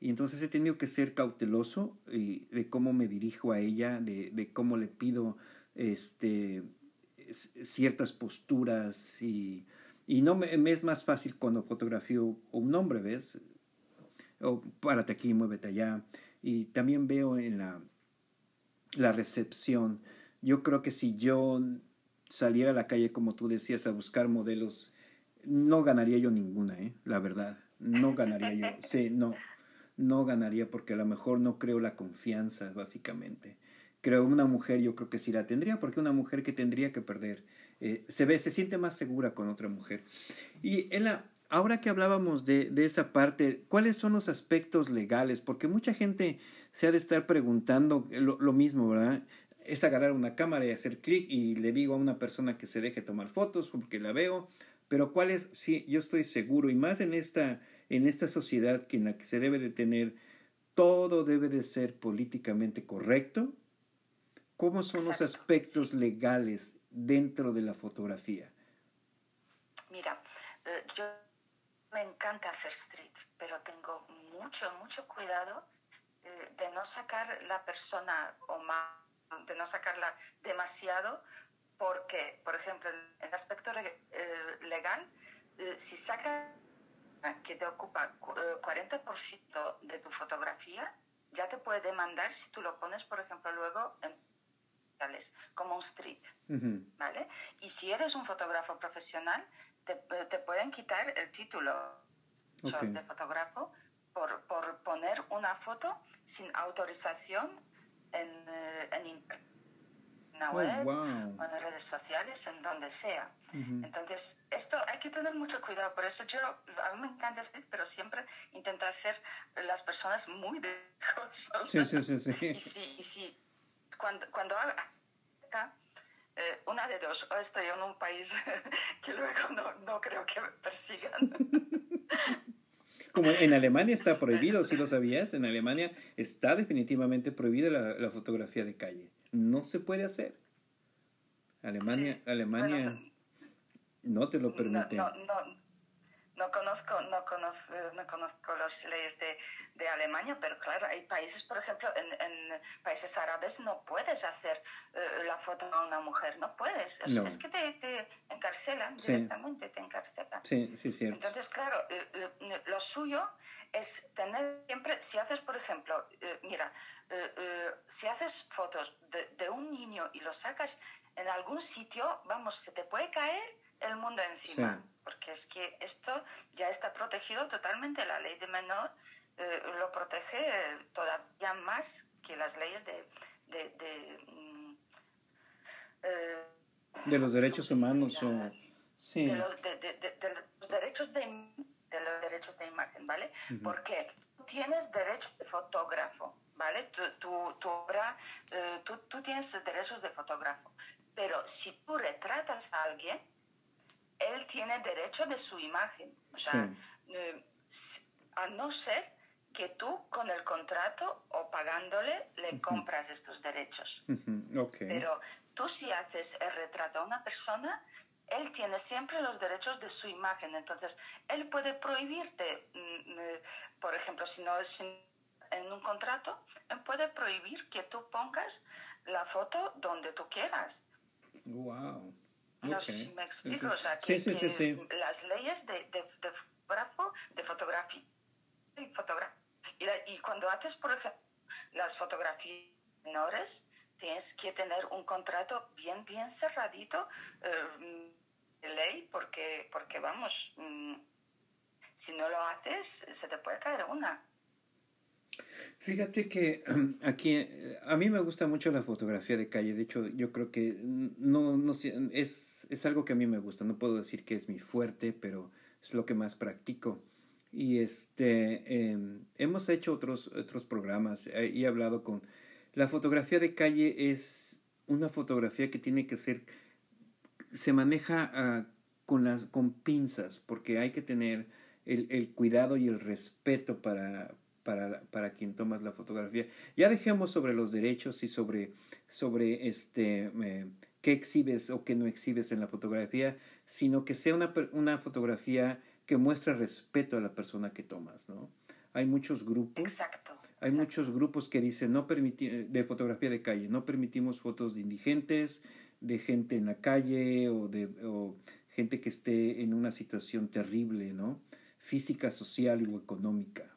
y entonces he tenido que ser cauteloso de cómo me dirijo a ella, de, cómo le pido este, ciertas posturas y, y no me, es más fácil cuando fotografío un hombre, ¿ves? O párate aquí, muévete allá. Y también veo en la, la recepción, yo creo que si yo saliera a la calle, como tú decías, a buscar modelos, no ganaría yo ninguna, ¿eh? La verdad, no ganaría yo. [laughs] Sí, no, no ganaría porque a lo mejor no creo la confianza, básicamente creo una mujer yo creo que sí la tendría porque una mujer que tendría que perder eh, se ve se siente más segura con otra mujer y ahora que hablábamos de, de, esa parte cuáles son los aspectos legales porque mucha gente se ha de estar preguntando lo, lo mismo verdad es agarrar una cámara y hacer clic y le digo a una persona que se deje tomar fotos porque la veo. Pero cuál es sí yo estoy seguro y más en esta en esta sociedad que en la que se debe de tener todo debe de ser políticamente correcto. ¿Cómo son los aspectos legales dentro de la fotografía? Mira, eh, yo me encanta hacer street, pero tengo mucho, mucho cuidado eh, de no sacar la persona o más, de no sacarla demasiado, porque, por ejemplo, en el aspecto eh, legal, si saca que te ocupa 40% de tu fotografía, ya te puede demandar si tú lo pones, por ejemplo, luego en como un street, ¿vale? Y si eres un fotógrafo profesional, te, te pueden quitar el título de fotógrafo por, por, poner una foto sin autorización en, eh, en una oh, web o en redes sociales, en donde sea. Entonces, esto hay que tener mucho cuidado. Por eso yo, a mí me encanta street, pero siempre intento hacer las personas muy de Sí, sí, sí, sí. [laughs] Y si, y si cuando, cuando haga eh, una de dos, o estoy en un país [laughs] que luego no, no creo que me persigan. [laughs] Como en Alemania está [laughs] prohibido, si lo sabías, en Alemania está definitivamente prohibida la, fotografía de calle. No se puede hacer. Alemania, Alemania no te lo permite. No, no, no conozco, no conozco, no conozco las leyes de, de, Alemania, pero claro, hay países, por ejemplo, en, en países árabes no puedes hacer eh, la foto a una mujer, no puedes. Es, que te, te encarcelan directamente, te encarcelan. Sí, sí, cierto. Entonces, claro, eh, eh, lo suyo es tener siempre, si haces, por ejemplo, mira, si haces fotos de, de un niño y lo sacas en algún sitio, vamos, se te puede caer el mundo encima, porque es que esto ya está protegido totalmente, la ley de menor eh, lo protege todavía más que las leyes de... de, de, mm, eh, los derechos humanos o... Sí. De, los, derechos de, los derechos de imagen, ¿vale? Porque tú tienes derecho de fotógrafo, ¿vale? Tu, obra, eh, tú, tú tienes derechos de fotógrafo, pero si tú retratas a alguien, él tiene derecho de su imagen. O sea, eh, a no ser que tú con el contrato o pagándole le compras estos derechos. Pero tú si haces el retrato a una persona, él tiene siempre los derechos de su imagen. Entonces, él puede prohibirte, mm, eh, por ejemplo, si no es en un contrato, él puede prohibir que tú pongas la foto donde tú quieras. Wow. No sé si me explico, o sea, que, las leyes de, de, de, de fotografía y fotografía. Y, cuando haces, por ejemplo, las fotografías menores, tienes que tener un contrato bien, bien cerradito eh, de ley, porque, porque vamos, mm, si no lo haces, se te puede caer una. Fíjate que [clears throat] aquí eh, a mí me gusta mucho la fotografía de calle. De hecho, yo creo que no, no es, es algo que a mí me gusta. No puedo decir que es mi fuerte, pero es lo que más practico. Y este em, hemos hecho otros, otros programas eh, y he hablado con la fotografía de calle es una fotografía que tiene que ser se maneja ah, con las con pinzas porque hay que tener el, el cuidado y el respeto para, para, para quien tomas la fotografía. Ya dejemos sobre los derechos y sobre, sobre este, eh, qué exhibes o qué no exhibes en la fotografía, sino que sea una, una fotografía que muestre respeto a la persona que tomas, ¿no? Hay muchos grupos. Exacto. Hay muchos grupos que dicen no de fotografía de calle, no permitimos fotos de indigentes, de gente en la calle o de o gente que esté en una situación terrible, ¿no? Física, social o económica.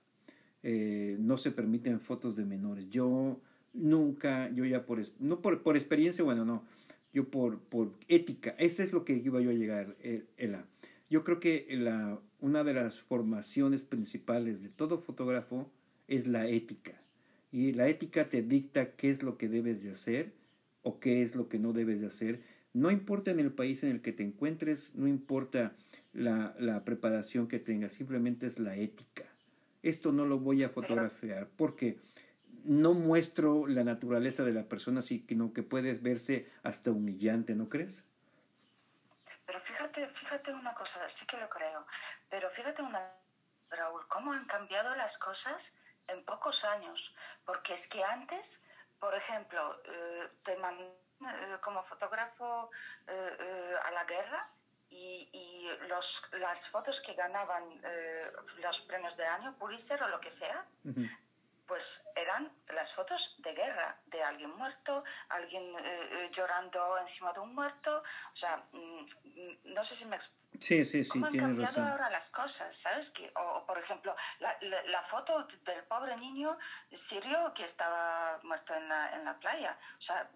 Eh, no se permiten fotos de menores. Yo nunca, yo ya por, no por, por experiencia, bueno, no, yo por, por ética, ese es lo que iba yo a llegar, eh, Ela. Yo creo que la, una de las formaciones principales de todo fotógrafo es la ética. Y la ética te dicta qué es lo que debes de hacer o qué es lo que no debes de hacer. No importa en el país en el que te encuentres, no importa la, la preparación que tengas, simplemente es la ética. Esto no lo voy a fotografiar porque no muestro la naturaleza de la persona, sino que puede verse hasta humillante, ¿no crees? Pero fíjate, fíjate una cosa, sí que lo creo, pero fíjate una, Raúl, cómo han cambiado las cosas en pocos años, porque es que antes, por ejemplo, eh, te mandan eh, como fotógrafo eh, a la guerra y, y los, las fotos que ganaban los premios de año, Pulitzer o lo que sea, pues eran las fotos de guerra, de alguien muerto, alguien eh, eh, llorando encima de un muerto. O sea, mm, no sé si me explico. Sí, sí, sí, ¿Cómo han cambiado ahora las cosas? ¿Sabes? Que, o, por ejemplo, la, la, foto del pobre niño sirio que estaba muerto en la, en la playa. O sea,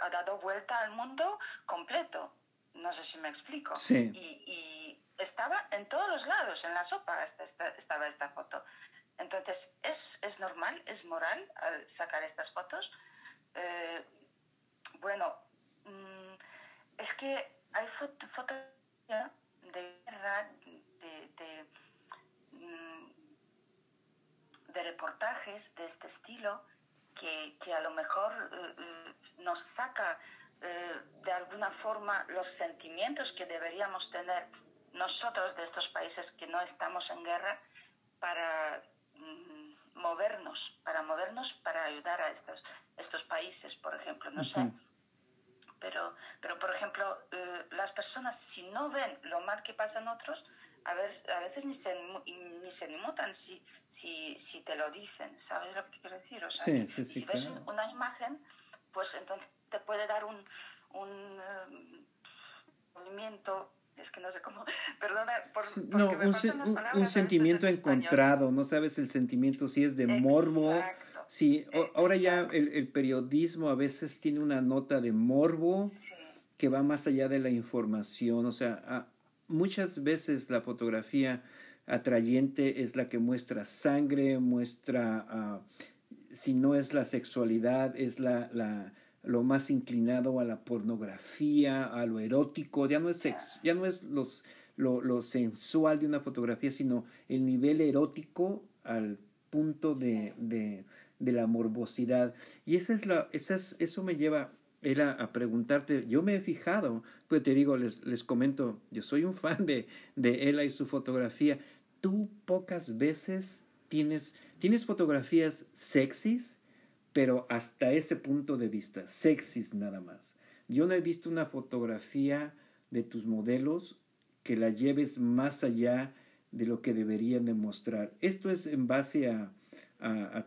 ha dado vuelta al mundo completo. No sé si me explico. Sí. Y, y estaba en todos los lados, en la sopa estaba esta foto. Entonces, ¿es, es normal, es moral eh, sacar estas fotos? Eh, bueno, mm, es que hay fotos de guerra, de, de, mm, de, reportajes de este estilo que, que a lo mejor eh, nos saca de alguna forma los sentimientos que deberíamos tener nosotros de estos países que no estamos en guerra para Mm, movernos, para movernos para ayudar a estos, estos países, por ejemplo, no sé. Pero, pero, por ejemplo, eh, las personas si no ven lo mal que pasa en otros, a, ver, a veces ni se, ni se inmutan si, si, si te lo dicen, ¿sabes lo que te quiero decir? O sea, si ves una imagen, pues entonces te puede dar un, un eh, movimiento es que no sé cómo, [laughs] perdona, por, no, un, un, sentimiento encontrado, no sabes el sentimiento si es de morbo, si ahora ya el, el, periodismo a veces tiene una nota de morbo que va más allá de la información, o sea, muchas veces la fotografía atrayente es la que muestra sangre, muestra, uh, si no es la sexualidad, es la, la lo más inclinado a la pornografía, a lo erótico, ya no es, ya no es los, lo, lo, sensual de una fotografía, sino el nivel erótico al punto de, de, de la morbosidad. Y esa es la, esa es, eso me lleva era a preguntarte, yo me he fijado, pues te digo, les, les comento, yo soy un fan de, de Ella y su fotografía. Tú pocas veces tienes, tienes fotografías sexys, pero hasta ese punto de vista, sexys nada más. Yo no he visto una fotografía de tus modelos que la lleves más allá de lo que deberían demostrar. Esto es en base a,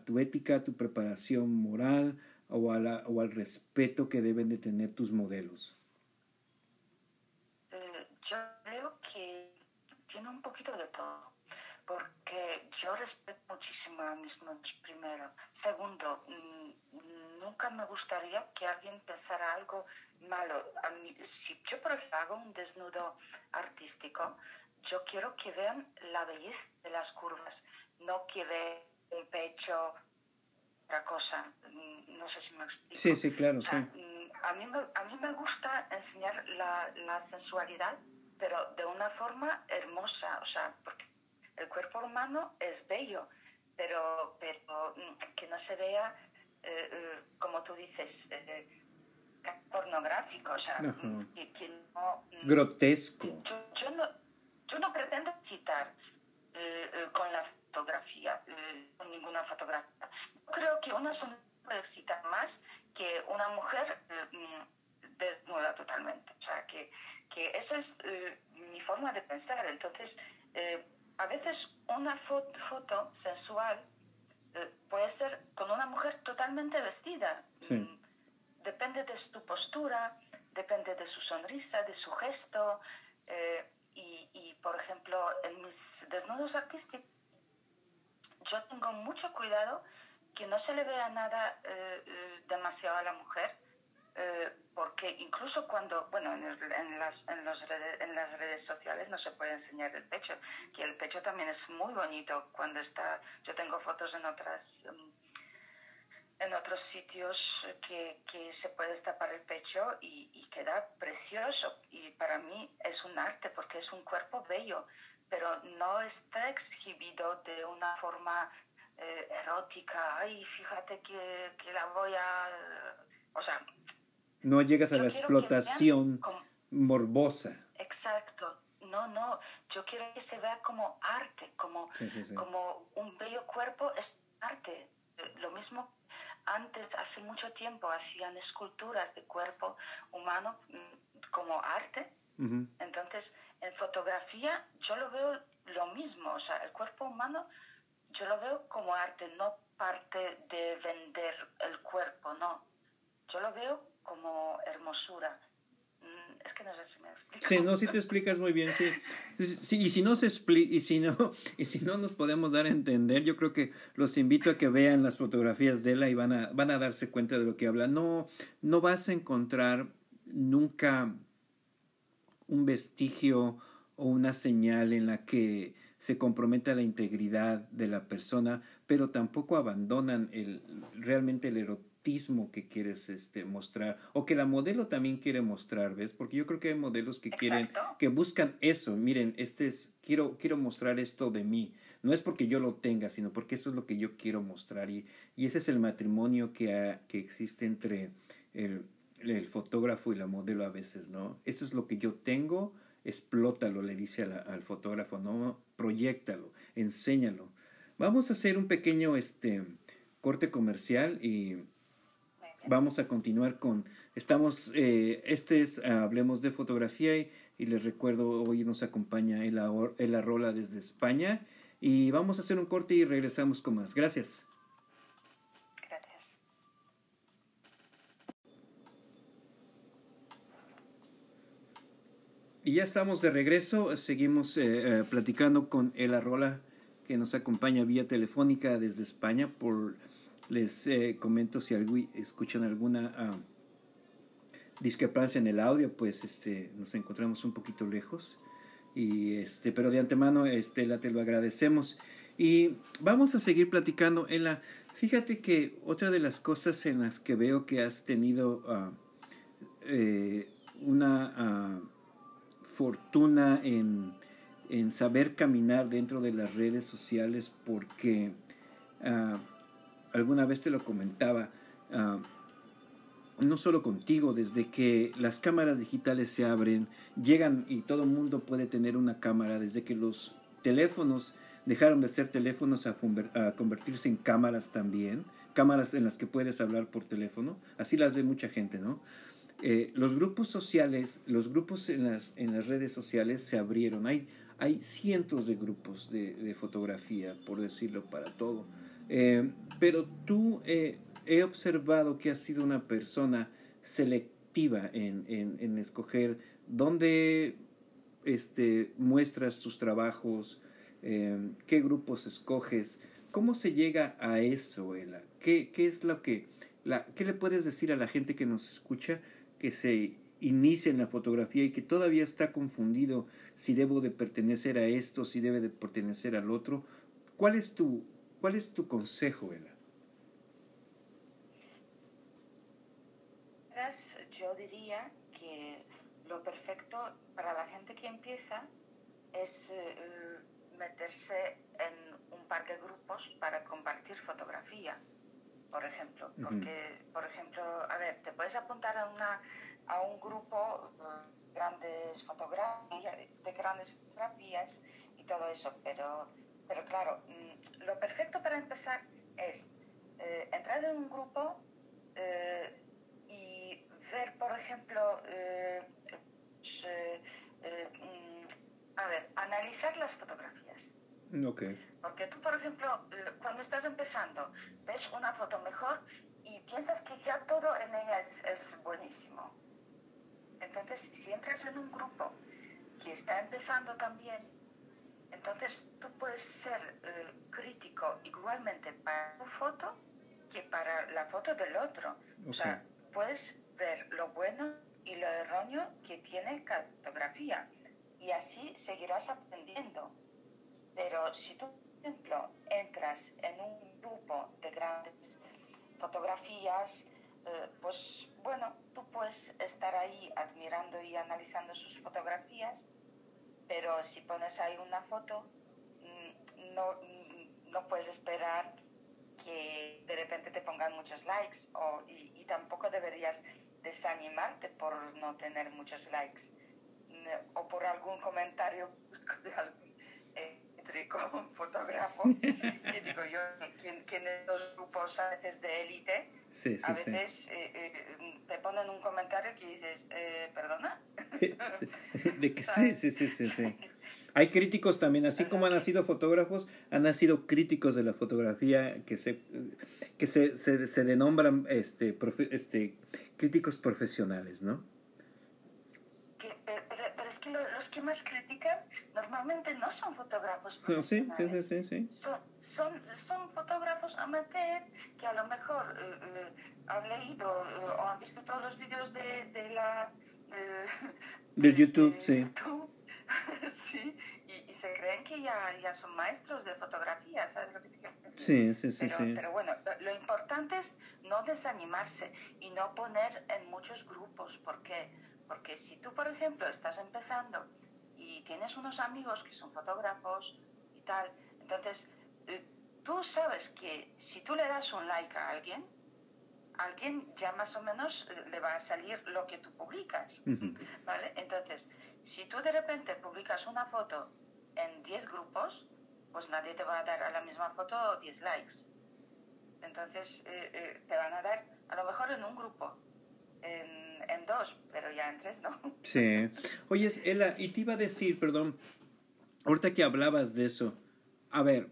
tu ética, a tu preparación moral o, o al respeto que deben de tener tus modelos. Eh, yo creo que tiene un poquito de todo porque yo respeto muchísimo a mis modelos, primero. Segundo, mm, nunca me gustaría que alguien pensara algo malo. A mí, si yo, por ejemplo, hago un desnudo artístico, yo quiero que vean la belleza de las curvas, no que vean un pecho, otra cosa. Mm, no sé si me explico. Sí, sí, claro, sí. Mm, a mí, me, a mí me gusta enseñar la, la sensualidad, pero de una forma hermosa, o sea, porque el cuerpo humano es bello, pero, pero mm, que no se vea, eh, eh, como tú dices, eh, pornográfico, o sea, mm, que, no, mm, Grotesco. Yo, no, yo no pretendo citar con la fotografía, con ninguna fotografía. Creo que una sonrisa puede excitar más que una mujer desnuda totalmente. O sea, que, que eso es mi forma de pensar. Entonces, a veces una foto, sensual eh, puede ser con una mujer totalmente vestida. Mm, depende de su postura, depende de su sonrisa, de su gesto. Eh, y, y, por ejemplo, en mis desnudos artísticos, yo tengo mucho cuidado que no se le vea nada eh, eh, demasiado a la mujer, eh, porque incluso cuando, bueno, en, en, las, en, los redes, en, las redes sociales no se puede enseñar el pecho, que el pecho también es muy bonito cuando está, yo tengo fotos en otras... Um, en otros sitios que, que, se puede destapar el pecho y, y, queda precioso. Y para mí es un arte porque es un cuerpo bello, pero no está exhibido de una forma eh, erótica, ay, fíjate que, que, la voy a... O sea... No llegas a la explotación morbosa. Exacto. No, no, yo quiero que se vea como arte, como, sí, sí, sí. como un bello cuerpo es arte. Lo mismo antes, hace mucho tiempo, hacían esculturas de cuerpo humano mm, como arte. Uh -huh. Entonces, en fotografía yo lo veo lo mismo, o sea, el cuerpo humano yo lo veo como arte, no parte de vender el cuerpo, no. Yo lo veo como hermosura. Mm, es que no sé si me explico. Sí, no, sí te explicas muy bien, sí. sí y si no se explica, y si no, y si no nos podemos dar a entender, yo creo que los invito a que vean las fotografías de ella y van a, van a darse cuenta de lo que habla. No, no vas a encontrar nunca un vestigio o una señal en la que se compromete a la integridad de la persona, pero tampoco abandonan el, realmente el que quieres este, mostrar o que la modelo también quiere mostrar, ¿ves? Porque yo creo que hay modelos que Exacto. quieren, que buscan eso, miren, este es, quiero, quiero mostrar esto de mí. No es porque yo lo tenga, sino porque eso es lo que yo quiero mostrar. Y, y ese es el matrimonio que, ha, que existe entre el, el fotógrafo y la modelo a veces, ¿no? Eso es lo que yo tengo, explótalo, le dice la, al fotógrafo, no, proyectalo, enséñalo. Vamos a hacer un pequeño este, corte comercial y vamos a continuar con, estamos, eh, este es, hablemos de fotografía y, y, les recuerdo, hoy nos acompaña el, el Arrola desde España y vamos a hacer un corte y regresamos con más. Gracias. Y ya estamos de regreso, seguimos eh, eh, platicando con El Arrola que nos acompaña vía telefónica desde España. Por les eh, comento si escuchan alguna uh, discrepancia en el audio, pues este nos encontramos un poquito lejos. Y este, pero de antemano, Estela, te lo agradecemos. Y vamos a seguir platicando. En fíjate que otra de las cosas en las que veo que has tenido uh, eh, una uh, fortuna en, saber caminar dentro de las redes sociales porque alguna vez te lo comentaba, uh, no solo contigo, desde que las cámaras digitales se abren, llegan y todo el mundo puede tener una cámara, desde que los teléfonos dejaron de ser teléfonos a, convertirse en cámaras también, cámaras en las que puedes hablar por teléfono, así las ve mucha gente, ¿no? Eh, los grupos sociales, los grupos en las, en las redes sociales se abrieron. Hay, hay cientos de grupos de fotografía, por decirlo para todo. Eh, pero tú eh, he observado que has sido una persona selectiva en, en, escoger dónde este, muestras tus trabajos, eh, qué grupos escoges. ¿Cómo se llega a eso, Ela? ¿Qué, qué es lo que... La, ¿Qué le puedes decir a la gente que nos escucha que se inicia en la fotografía y que todavía está confundido si debo de pertenecer a esto, si debe de pertenecer al otro. ¿Cuál es tu, cuál es tu consejo, Ela? Yo diría que lo perfecto para la gente que empieza es uh, meterse en un par de grupos para compartir fotografía por ejemplo. Porque, uh -huh. por ejemplo, a ver, te puedes apuntar a, una, a un grupo uh, grandes fotografías, de, grandes fotografías y todo eso, pero, pero claro, mmm, lo perfecto para empezar es eh, entrar en un grupo eh, y ver, por ejemplo, eh, a ver, analizar las fotografías. Okay. Porque tú, por ejemplo, cuando estás empezando, ves una foto mejor y piensas que ya todo en ella es, es buenísimo. Entonces, si entras en un grupo que está empezando también, entonces tú puedes ser eh, crítico igualmente para tu foto que para la foto del otro. O sea, puedes ver lo bueno y lo erróneo que tiene cada fotografía y así seguirás aprendiendo. Pero si tú, por ejemplo, entras en un grupo de grandes fotografías, eh, pues bueno, tú puedes estar ahí admirando y analizando sus fotografías, pero si pones ahí una foto, mm, no, mm, no puedes esperar que de repente te pongan muchos likes o, y, y tampoco deberías desanimarte por no tener muchos likes o por algún comentario [laughs] de algún eh, [laughs] fotógrafo, [laughs] que digo yo, que, en los grupos a veces de élite, a veces eh, eh, te ponen un comentario que dices, eh, ¿perdona? [laughs] [laughs] de que, sí, sí, sí, sí, sí. [laughs] Hay críticos también, así como han nacido fotógrafos, han nacido críticos de la fotografía que se, que se, se, se denombran este, este, críticos profesionales, ¿no? Los que más critican normalmente no son fotógrafos profesionales. sí, sí, sí, Son, son, son, fotógrafos amateur que a lo mejor eh, eh, han leído eh, o han visto todos los vídeos de, de la... De, YouTube, sí. [laughs] sí, y, y, se creen que ya, ya son maestros de fotografía, ¿sabes lo que te? Sí, sí, sí. Pero, sí. pero bueno, lo, lo importante es no desanimarse y no poner en muchos grupos, porque porque si tú, por ejemplo, estás empezando y tienes unos amigos que son fotógrafos y tal, entonces eh, tú sabes que si tú le das un like a alguien, alguien ya más o menos eh, le va a salir lo que tú publicas, ¿vale? Entonces, si tú de repente publicas una foto en 10 grupos, pues nadie te va a dar a la misma foto 10 likes. Entonces, eh, te van a dar a lo mejor en un grupo, en en dos, pero ya en tres no. [laughs] Sí. Oye, Ela, y te iba a decir, perdón, ahorita que hablabas de eso, a ver,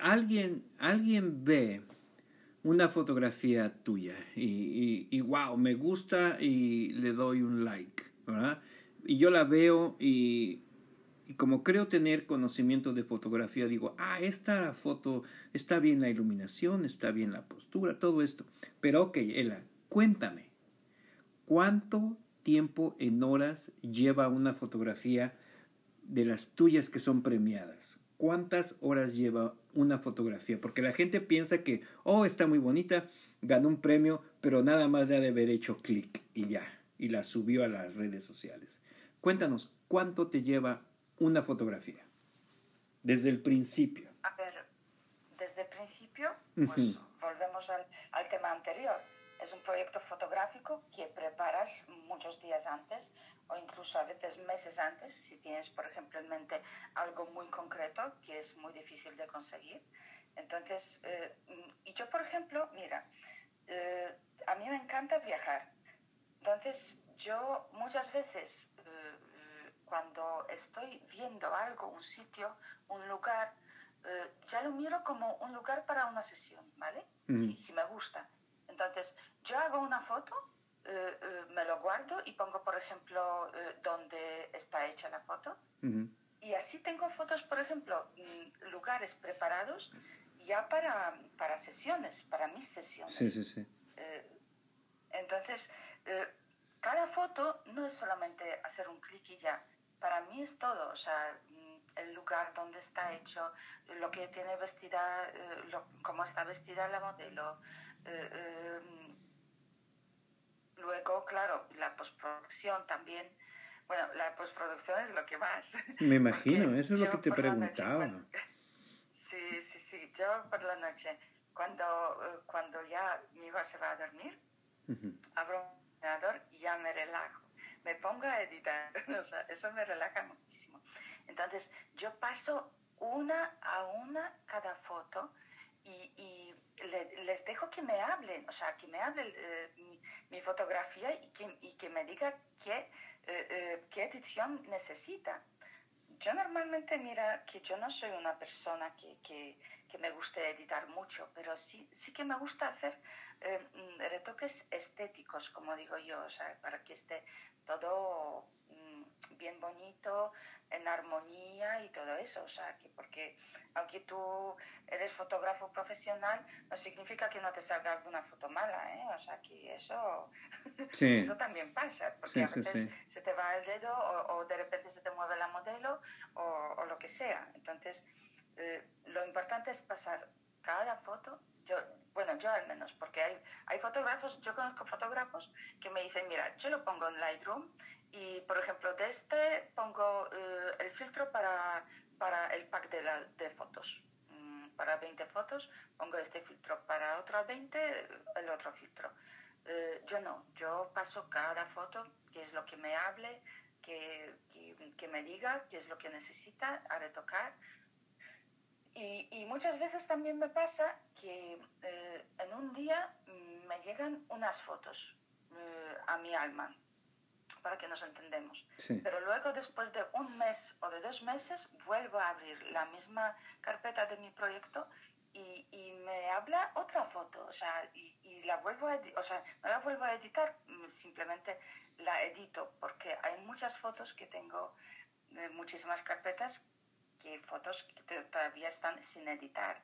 alguien, alguien ve una fotografía tuya y, wow, me gusta y le doy un like, ¿verdad? Y yo la veo y, y como creo tener conocimiento de fotografía, digo, ah, esta foto está bien la iluminación, está bien la postura, todo esto. Pero ok, Ela, cuéntame, ¿Cuánto tiempo en horas lleva una fotografía de las tuyas que son premiadas? ¿Cuántas horas lleva una fotografía? Porque la gente piensa que, oh, está muy bonita, ganó un premio, pero nada más le ha de haber hecho clic y ya, y la subió a las redes sociales. Cuéntanos, ¿cuánto te lleva una fotografía? Desde el principio. A ver, desde el principio, pues volvemos al, al tema anterior es un proyecto fotográfico que preparas muchos días antes o incluso a veces meses antes si tienes, por ejemplo, en mente algo muy concreto que es muy difícil de conseguir. Entonces, eh, y yo, por ejemplo, mira, eh, a mí me encanta viajar. Entonces, yo muchas veces, eh, cuando estoy viendo algo, un sitio, un lugar, ya lo miro como un lugar para una sesión, ¿vale? Si, si me gusta. Entonces, yo hago una foto, eh, eh, me lo guardo y pongo, por ejemplo, eh, dónde está hecha la foto. Y así tengo fotos, por ejemplo, mm, lugares preparados ya para, para sesiones, para mis sesiones. Sí, sí, sí. entonces, cada foto no es solamente hacer un clic y ya. Para mí es todo, o sea, mm, el lugar donde está hecho, lo que tiene vestida, cómo está vestida la modelo, eh, em, luego, claro, la postproducción también. Bueno, la postproducción es lo que más. Me [laughs] imagino, eso es lo que te preguntaba. [laughs] sí, sí, sí. Yo por la noche, cuando, eh, cuando ya mi hijo se va a dormir, abro un ordenador y ya me relajo. Me pongo a editar. [laughs] o sea, eso me relaja muchísimo. Entonces, yo paso una a una cada foto y, y les dejo que me hablen, o sea, que me hable eh, mi, fotografía y que, y que me diga qué, eh, eh, qué edición necesita. yo normalmente, mira, que yo no soy una persona que, que, que me guste editar mucho, pero sí, sí que me gusta hacer eh, mm, retoques estéticos, como digo yo, o sea, para que esté todo bien bonito, en armonía y todo eso, o sea, que porque aunque tú eres fotógrafo profesional, no significa que no te salga alguna foto mala, ¿eh? O sea, que eso, [laughs] eso también pasa, porque a veces se te va el dedo o, de repente se te mueve la modelo o, o lo que sea. Entonces, eh, lo importante es pasar cada foto, yo, bueno, yo al menos, porque hay, hay fotógrafos, yo conozco fotógrafos que me dicen, mira, yo lo pongo en Lightroom y, por ejemplo, de este pongo eh, el filtro para, para el pack de, la, de fotos. Mm, para 20 fotos pongo este filtro, para otras 20 el otro filtro. Eh, yo no, yo paso cada foto, que es lo que me hable, que, que, me diga, qué es lo que necesita a retocar. Y, y muchas veces también me pasa que eh, en un día mm, me llegan unas fotos a mi alma, para que nos entendemos. Pero luego, después de un mes o de dos meses, vuelvo a abrir la misma carpeta de mi proyecto y, y me habla otra foto, o sea, y, la vuelvo a, o sea, no la vuelvo a editar, mm, simplemente la edito, porque hay muchas fotos que tengo, de muchísimas carpetas, que fotos que todavía están sin editar.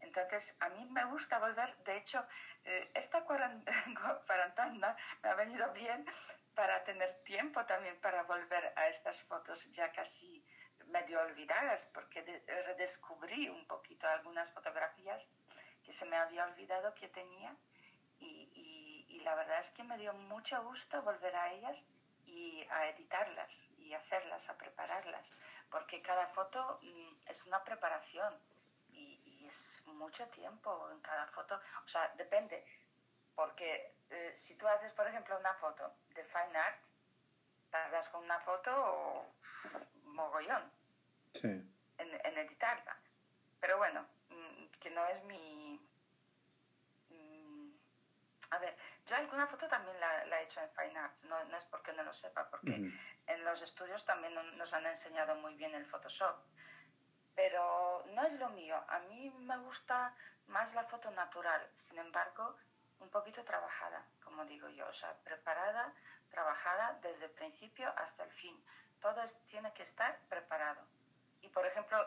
Entonces, a mí me gusta volver, de hecho, eh, esta cuarentena [laughs] me ha venido bien para tener tiempo también para volver a estas fotos ya casi medio olvidadas, porque redescubrí un poquito algunas fotografías que se me había olvidado que tenía y, la verdad es que me dio mucho gusto volver a ellas y a editarlas y hacerlas, a prepararlas, porque cada foto mm, es una preparación y, y es mucho tiempo en cada foto, o sea, depende, porque eh, si tú haces, por ejemplo, una foto de fine art, tardas con una foto mogollón en, editarla. Pero bueno, mm, que no es mi... Mm, a ver, yo alguna foto también la, he hecho en Fine Art, no, no, es porque no lo sepa, porque en los estudios también nos han enseñado muy bien el Photoshop. Pero no es lo mío, a mí me gusta más la foto natural. Sin embargo, un poquito trabajada, como digo yo, o sea, preparada, trabajada desde el principio hasta el fin. Todo tiene que estar preparado. Y por ejemplo,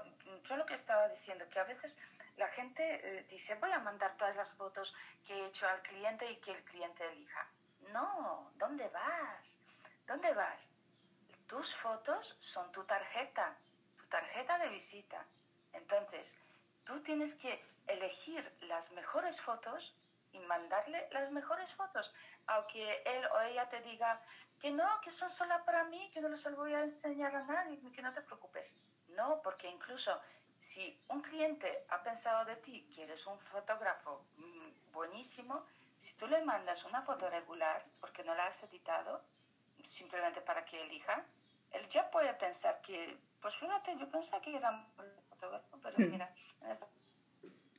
yo lo que estaba diciendo, que a veces la gente eh, dice, voy a mandar todas las fotos que he hecho al cliente y que el cliente elija. No, ¿dónde vas? ¿Dónde vas? Tus fotos son tu tarjeta, tu tarjeta de visita. Entonces, tú tienes que elegir las mejores fotos y mandarle las mejores fotos, aunque él o ella te diga que no, que son solo para mí, que no les voy a enseñar a nadie, que no te preocupes. No, porque incluso si un cliente ha pensado de ti que eres un fotógrafo mm, buenísimo, si tú le mandas una foto regular porque no la has editado, simplemente para que elija, él ya puede pensar que, pues fíjate, yo pensaba que era un fotógrafo, pero hmm. mira, en esta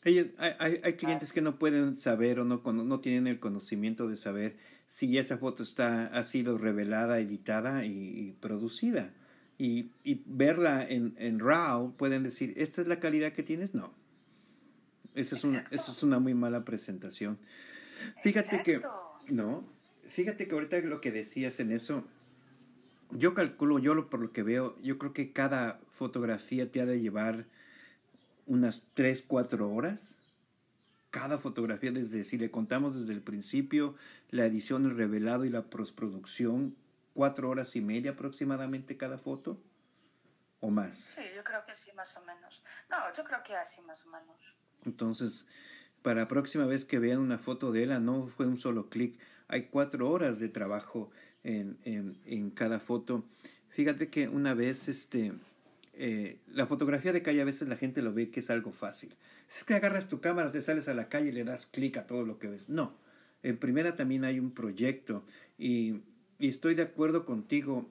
hay, hay, clientes que no pueden saber o no, no tienen el conocimiento de saber si esa foto está, ha sido revelada, editada y, producida. Y, y, verla en, en RAW pueden decir, ¿esta es la calidad que tienes? No. Esa es, una, eso es una muy mala presentación. Fíjate que, no, fíjate que ahorita lo que decías en eso, yo calculo, yo por lo que veo, yo creo que cada fotografía te ha de llevar unas 3, 4 horas. Cada fotografía, desde si le contamos desde el principio, la edición, el revelado y la postproducción, cuatro horas y media aproximadamente cada foto o más. Sí, yo creo que sí, más o menos. No, yo creo que así más o menos. Entonces, para la próxima vez que vean una foto de ella, no fue un solo clic, hay cuatro horas de trabajo en, en, en cada foto. Fíjate que una vez, este, eh, la fotografía de calle a veces la gente lo ve que es algo fácil. Es que agarras tu cámara, te sales a la calle y le das clic a todo lo que ves. No, en primera también hay un proyecto y, estoy de acuerdo contigo.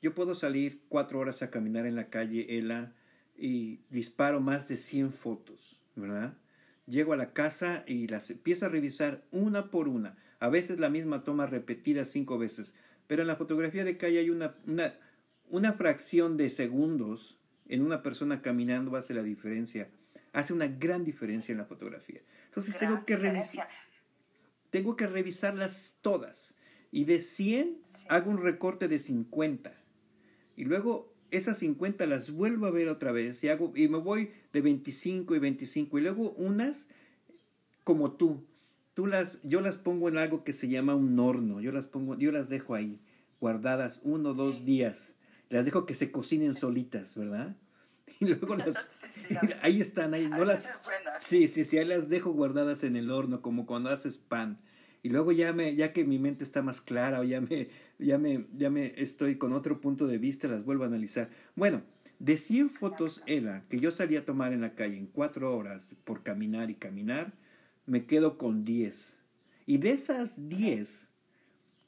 Yo puedo salir cuatro horas a caminar en la calle Ela y disparo más de 100 fotos, ¿verdad? Llego a la casa y las empiezo a revisar una por una. A veces la misma toma repetida cinco veces. Pero en la fotografía de calle hay una una fracción de segundos en una persona caminando hace la diferencia, hace una gran diferencia en la fotografía. Entonces tengo que revisar, tengo que revisarlas todas. Y de 100 hago un recorte de 50 y luego esas 50 las vuelvo a ver otra vez y hago y me voy de 25 y 25 y luego unas como tú, tú las yo las pongo en algo que se llama un horno, yo las pongo yo las dejo ahí guardadas uno o dos días las dejo que se cocinen solitas, ¿verdad? [laughs] Y luego las... ahí están, ahí no las... Sí, sí, sí, ahí las dejo guardadas en el horno, como cuando haces pan. Y luego ya, me, ya que mi mente está más clara o ya me, ya, me, ya me estoy con otro punto de vista, las vuelvo a analizar. Bueno, de 100 fotos, Ela, que yo salí a tomar en la calle en cuatro horas por caminar y caminar, me quedo con 10. Y de esas 10,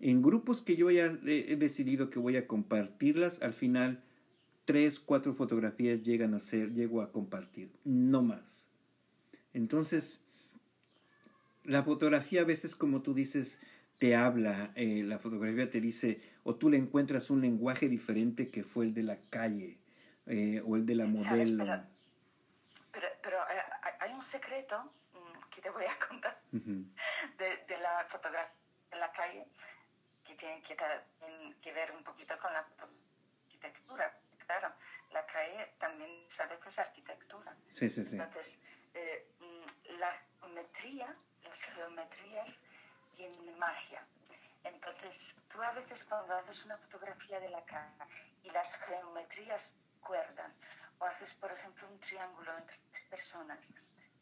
en grupos que yo ya he decidido que voy a compartirlas, al final tres, cuatro fotografías llegan a ser, llego a compartir, no más. Entonces, la fotografía a veces, como tú dices, te habla, eh, la fotografía te dice, o tú le encuentras un lenguaje diferente que fue el de la calle eh, o el de la modelo. Pero, pero, eh, hay un secreto mm, que te voy a contar de, de la fotografía en la calle que tienen que, que ver un poquito con la arquitectura. Claro, la calle también a veces arquitectura. Sí, sí, sí. Entonces, eh, mm, la geometría, las geometrías tienen magia. Entonces, tú a veces cuando haces una fotografía de la calle y las geometrías cuerdan, o haces, por ejemplo, un triángulo entre tres personas,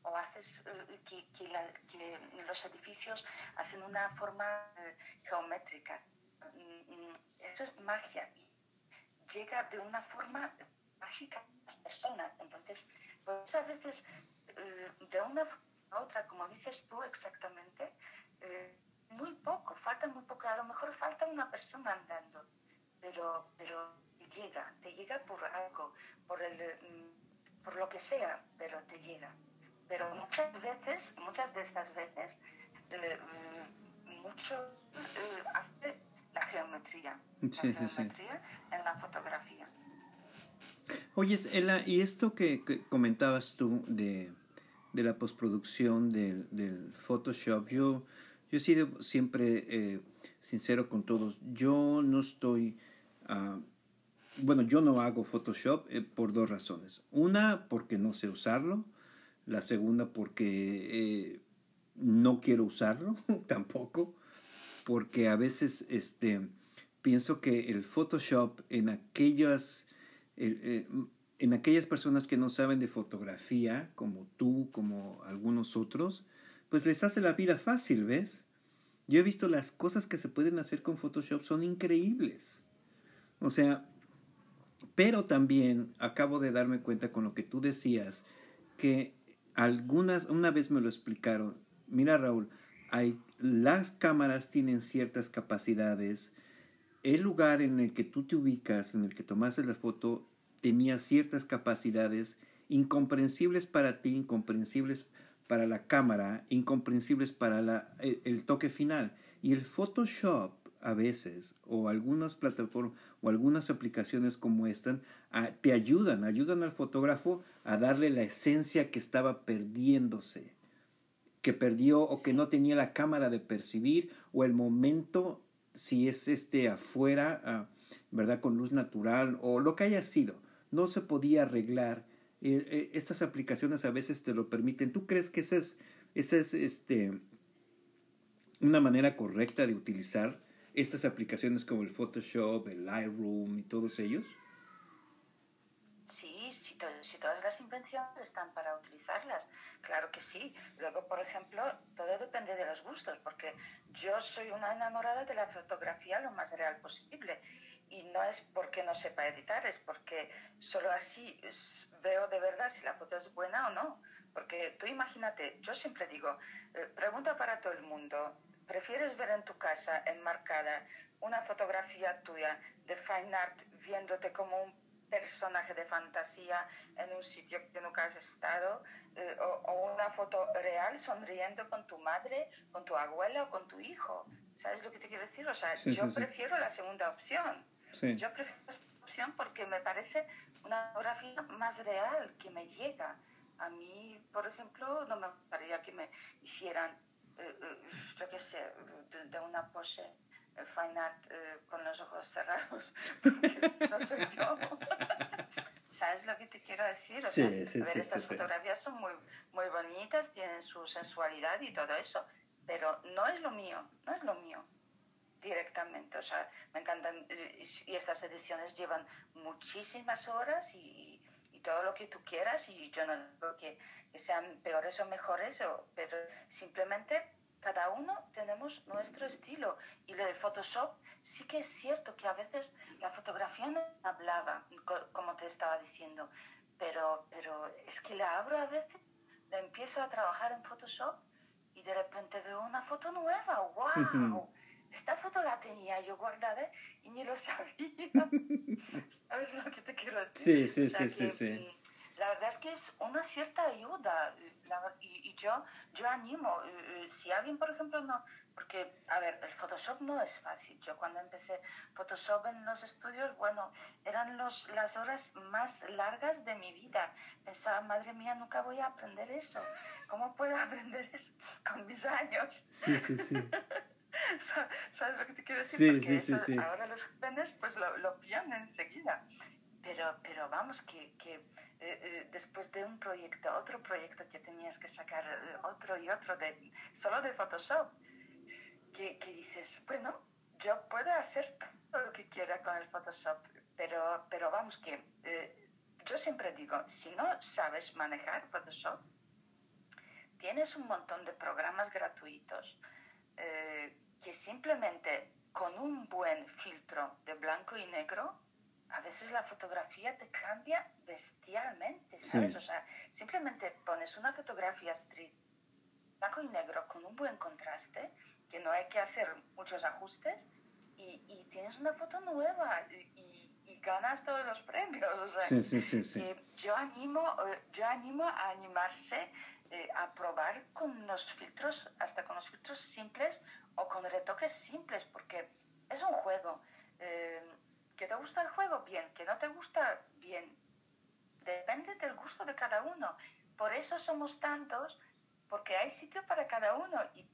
o haces eh, que, los edificios hacen una forma eh, geométrica. Mm, mm, eso es magia. Llega de una forma mágica a las personas. Entonces, pues a veces eh, de una forma a otra, como dices tú exactamente, muy poco, falta muy poco. A lo mejor falta una persona andando, pero, pero llega, te llega por algo, por, el, mm, por lo que sea, pero te llega pero muchas veces, muchas de estas veces, eh, mm, mucho eh, hace la geometría, la geometría en la fotografía. Oye, Ela, y esto que, comentabas tú de, de la postproducción del, del, Photoshop, yo, yo he sido siempre eh, sincero con todos. Yo no estoy... Uh, bueno, yo no hago Photoshop por dos razones. Una, porque no sé usarlo la segunda porque eh, no quiero usarlo [laughs] tampoco, porque a veces este, pienso que el Photoshop en aquellas, eh, en aquellas personas que no saben de fotografía, como tú, como algunos otros, pues les hace la vida fácil, ¿ves? Yo he visto las cosas que se pueden hacer con Photoshop son increíbles. O sea, pero también acabo de darme cuenta con lo que tú decías, que algunas, una vez me lo explicaron, mira Raúl, hay, las cámaras tienen ciertas capacidades, el lugar en el que tú te ubicas, en el que tomaste la foto, tenía ciertas capacidades incomprensibles para ti, incomprensibles para la cámara, incomprensibles para la, el toque final. Y el Photoshop a veces, o algunas plataformas o algunas aplicaciones como esta, te ayudan, ayudan al fotógrafo a darle la esencia que estaba perdiéndose, que perdió o que no tenía la cámara de percibir, o el momento, si es este afuera, ah, ¿verdad? Con luz natural, o lo que haya sido, no se podía arreglar. Eh, eh, estas aplicaciones a veces te lo permiten. ¿Tú crees que esa es, esa es este, una manera correcta de utilizar estas aplicaciones como el Photoshop, el Lightroom y todos ellos? Sí, si, todas las invenciones están para utilizarlas, claro que sí. Luego, por ejemplo, todo depende de los gustos, porque yo soy una enamorada de la fotografía lo más real posible. Y no es porque no sepa editar, es porque solo así veo de verdad si la foto es buena o no. Porque tú imagínate, yo siempre digo, eh, pregunta para todo el mundo, ¿Prefieres ver en tu casa enmarcada una fotografía tuya de fine art viéndote como un personaje de fantasía en un sitio que nunca has estado eh, o, una foto real sonriendo con tu madre, con tu abuela o con tu hijo? ¿Sabes lo que te quiero decir? O sea, yo prefiero la segunda opción. Yo prefiero emoción porque me parece una fotografía más real que me llega. A mí, por ejemplo, no me gustaría que me hicieran, yo qué sé, de, una pose eh, fine art con los ojos cerrados, [laughs] porque no soy yo. [laughs] ¿Sabes lo que te quiero decir? O sea, a ver, estas fotografías son muy, muy bonitas, tienen su sensualidad y todo eso, pero no es lo mío, no es lo mío directamente. O sea, me encantan y estas ediciones llevan muchísimas horas y todo lo que tú quieras y yo no digo que, que sean peores o mejores, pero simplemente cada uno tenemos nuestro estilo. Y lo del Photoshop sí que es cierto que a veces la fotografía no hablaba, como te estaba diciendo, pero, pero es que la abro a veces, la empiezo a trabajar en Photoshop y de repente veo una foto nueva, wow, esta foto la tenía yo guardada y ni lo [laughs] sabía. ¿Sabes lo que te quiero decir? Sí, sí, sí, sí, mm, La verdad es que es una cierta ayuda y, yo, yo animo, eh, eh, si alguien, por ejemplo, no, porque, a ver, el Photoshop no es fácil. Yo cuando empecé Photoshop en los estudios, bueno, eran los, las horas más largas de mi vida. Pensaba, madre mía, nunca voy a aprender eso. ¿Cómo puedo [laughs] aprender eso con mis años? Sí, sí, sí. [laughs] [laughs] ¿Sabes lo que te quiero decir? Porque ahora los jóvenes pues lo, lo pillan enseguida. Pero, pero vamos, que, que eh, eh, después de un proyecto, otro proyecto que tenías que sacar, eh, otro y otro, de, solo de Photoshop, que, que, dices, bueno, yo puedo hacer todo lo que quiera con el Photoshop, pero, pero vamos, que yo siempre digo, si no sabes manejar Photoshop, tienes un montón de programas gratuitos que simplemente con un buen filtro de blanco y negro, a veces la fotografía te cambia bestialmente, ¿sabes? O sea, simplemente pones una fotografía street blanco y negro con un buen contraste, que no hay que hacer muchos ajustes, y, y tienes una foto nueva y, y, ganas todos los premios. O sea, sí, sí, sí, eh, yo, animo, eh, yo animo a animarse eh, a probar con los filtros, hasta con simples o con retoques simples, porque es un juego. Eh, ¿Que te gusta el juego? Bien. ¿Que no te gusta? Bien. Depende del gusto de cada uno. Por eso somos tantos, porque hay sitio para cada uno y,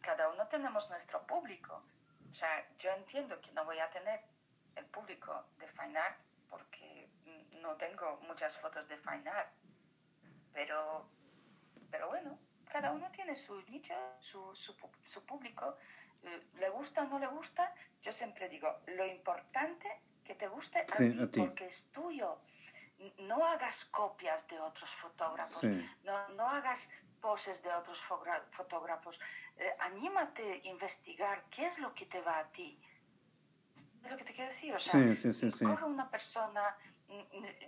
cada uno tenemos nuestro público. O sea, yo entiendo que no voy a tener el público de Fine porque no tengo muchas fotos de Fine pero, pero bueno, cada uno tiene su nicho, su, su, público, eh, le gusta o no le gusta, yo siempre digo, lo importante que te guste a, ti, porque es tuyo. No hagas copias de otros fotógrafos, no, no hagas poses de otros fotógrafos. Eh, anímate a investigar qué es lo que te va a ti. Es lo que te quiero decir. O sea, coge una persona.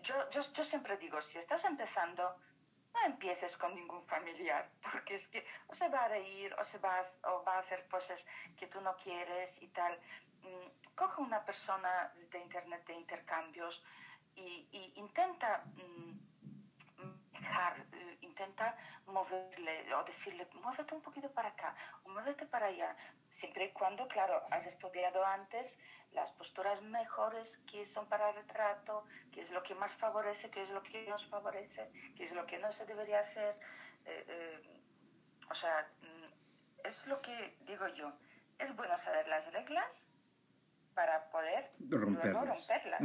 Yo, yo, yo siempre digo, si estás empezando, no empieces con ningún familiar, [laughs] porque es que o se va a reír o, se va, a, o va a hacer cosas que tú no quieres y tal. Mm, coge una persona de internet de intercambios y, intenta mm, dejar, eh, intenta moverle o decirle, muévete un poquito para acá o muévete para allá, siempre y cuando, claro, has estudiado antes las posturas mejores que son para retrato, qué es lo que más favorece, qué es lo que nos favorece, qué es lo que no se debería hacer. Eh, eh, o sea, mm, es lo que digo yo. Es bueno saber las reglas para poder romperlas.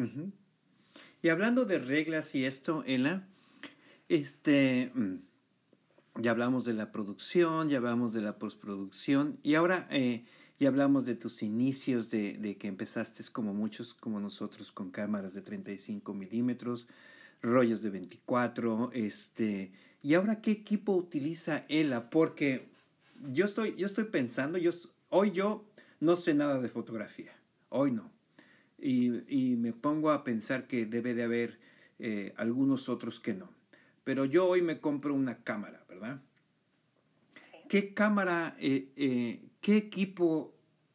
Y hablando de reglas y esto, Ela, este, mm, ya hablamos de la producción, ya hablamos de la postproducción y ahora eh, y hablamos de tus inicios, de, que empezaste como muchos, como nosotros, con cámaras de 35 milímetros, rollos de 24, este, y ahora qué equipo utiliza Ela, porque yo estoy, yo estoy pensando, yo, hoy yo no sé nada de fotografía, hoy no, y, y me pongo a pensar que debe de haber eh, algunos otros que no, pero yo hoy me compro una cámara, ¿verdad? ¿Qué cámara, eh, eh, qué equipo,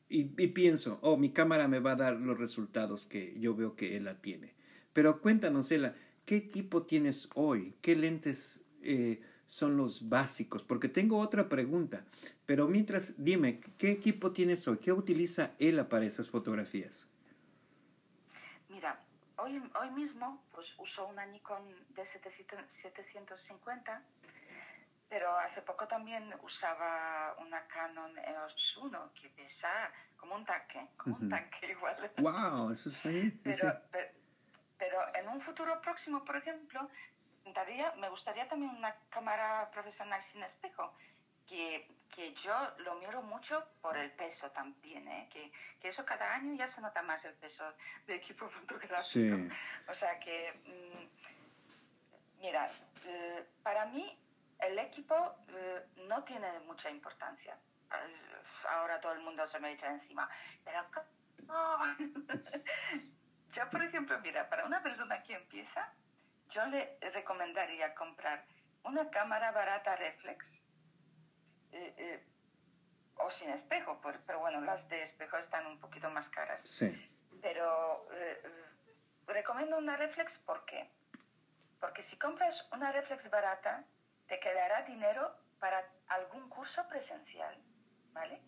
y, pienso, oh, mi cámara me va a dar los resultados que yo veo que Ella tiene. Pero cuéntanos, Ella, ¿qué equipo tienes hoy? ¿Qué lentes eh, son los básicos? Porque tengo otra pregunta, pero mientras, dime, ¿qué equipo tienes hoy? ¿Qué utiliza Ella para esas fotografías? Hoy, hoy mismo pues uso una Nikon de 750, pero hace poco también usaba una Canon EOS 1 que pesa como un tanque, como un tanque igual. [laughs] ¡Wow! Eso sí. Pero, pero, en un futuro próximo, por ejemplo, me gustaría también una cámara profesional sin espejo que, que, yo lo miro mucho por el peso también, ¿eh? que, que, eso cada año ya se nota más el peso de equipo [laughs] fotográfico. O sea que, mm, mira, eh, para mí el equipo eh, no tiene mucha importancia. Ahora todo el mundo se me echa encima, pero [laughs] yo, por ejemplo, mira, para una persona que empieza, yo le recomendaría comprar una cámara barata reflex eh, eh, o sin espejo, pero bueno, las de espejo están un poquito más caras. Sí. Pero eh, recomiendo una reflex, ¿por qué? Porque si compras una reflex barata, te quedará dinero para algún curso presencial, ¿vale?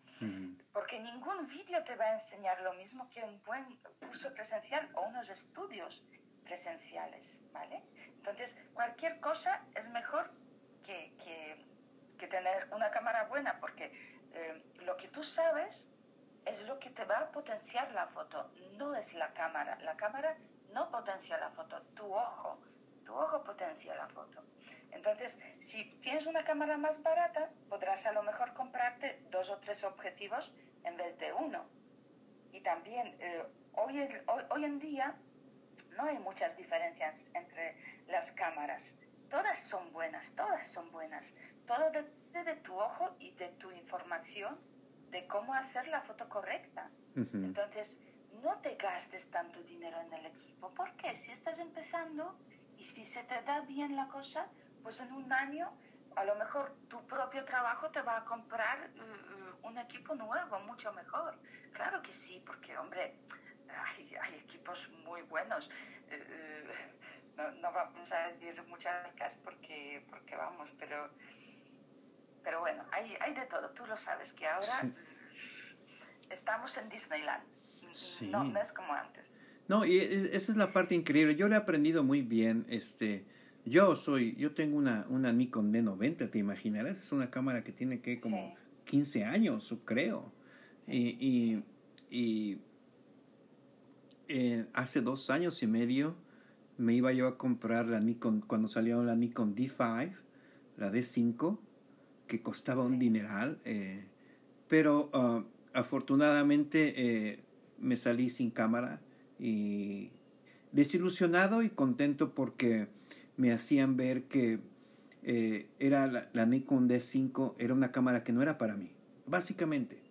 Porque ningún vídeo te va a enseñar lo mismo que un buen curso presencial o unos estudios presenciales, ¿vale? Entonces, cualquier cosa es mejor que, que que tener una cámara buena, porque eh, lo que tú sabes es lo que te va a potenciar la foto, no es la cámara. La cámara no potencia la foto, tu ojo, tu ojo potencia la foto. Entonces, si tienes una cámara más barata, podrás a lo mejor comprarte dos o tres objetivos en vez de uno. Y también, eh, hoy, hoy, hoy en día, no hay muchas diferencias entre las cámaras. Todas son buenas, todas son buenas todo depende de tu ojo y de tu información de cómo hacer la foto correcta. Entonces, no te gastes tanto dinero en el equipo, porque si estás empezando y si se te da bien la cosa, pues en un año a lo mejor tu propio trabajo te va a comprar uh, un equipo nuevo, mucho mejor. Claro que sí, porque hombre, hay, equipos muy buenos. Uh, no, no, vamos a decir muchas marcas porque, porque vamos, pero pero bueno, hay, hay de todo. Tú lo sabes que ahora estamos en Disneyland. No, no es como antes. No, y esa es la parte increíble. Yo le he aprendido muy bien. Este, yo soy, yo tengo una, una Nikon D90, te imaginarás. Es una cámara que tiene que como 15 años, creo. y, y, eh, hace dos años y medio me iba yo a comprar la Nikon, cuando salió la Nikon D5, la D5, que costaba un dineral, eh, pero ah, afortunadamente eh, me salí sin cámara y desilusionado y contento porque me hacían ver que eh, era la, Nikon D5 era una cámara que no era para mí, básicamente.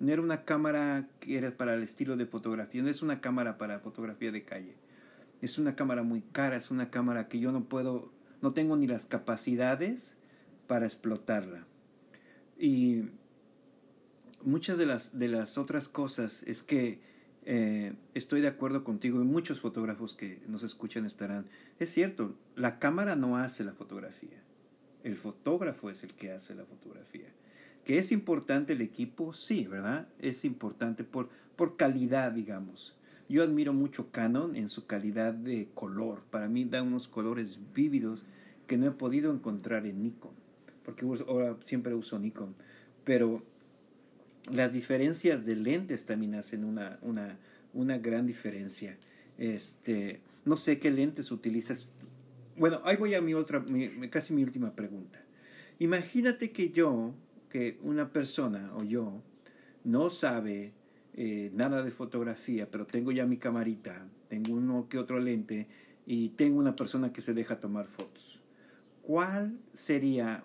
No era una cámara que era para el estilo de fotografía, no es una cámara para fotografía de calle. Es una cámara muy cara, es una cámara que yo no puedo, no tengo ni las capacidades para explotarla. Y muchas de las, de las otras cosas es que eh, estoy de acuerdo contigo y muchos fotógrafos que nos escuchan estarán. Es cierto, la cámara no hace la fotografía. El fotógrafo es el que hace la fotografía. ¿Que es importante el equipo? Sí, ¿verdad? Es importante por, por calidad, digamos. Yo admiro mucho Canon en su calidad de color. Para mí da unos colores vívidos que no he podido encontrar en Nikon porque ahora siempre uso Nikon, pero las diferencias de lentes también hacen una, una, una gran diferencia. Este, no sé qué lentes utilizas. Bueno, ahí voy a mi otra, casi mi última pregunta. Imagínate que yo, que una persona o yo, no sabe eh, nada de fotografía, pero tengo ya mi camarita, tengo uno que otro lente y tengo una persona que se deja tomar fotos. ¿Cuál sería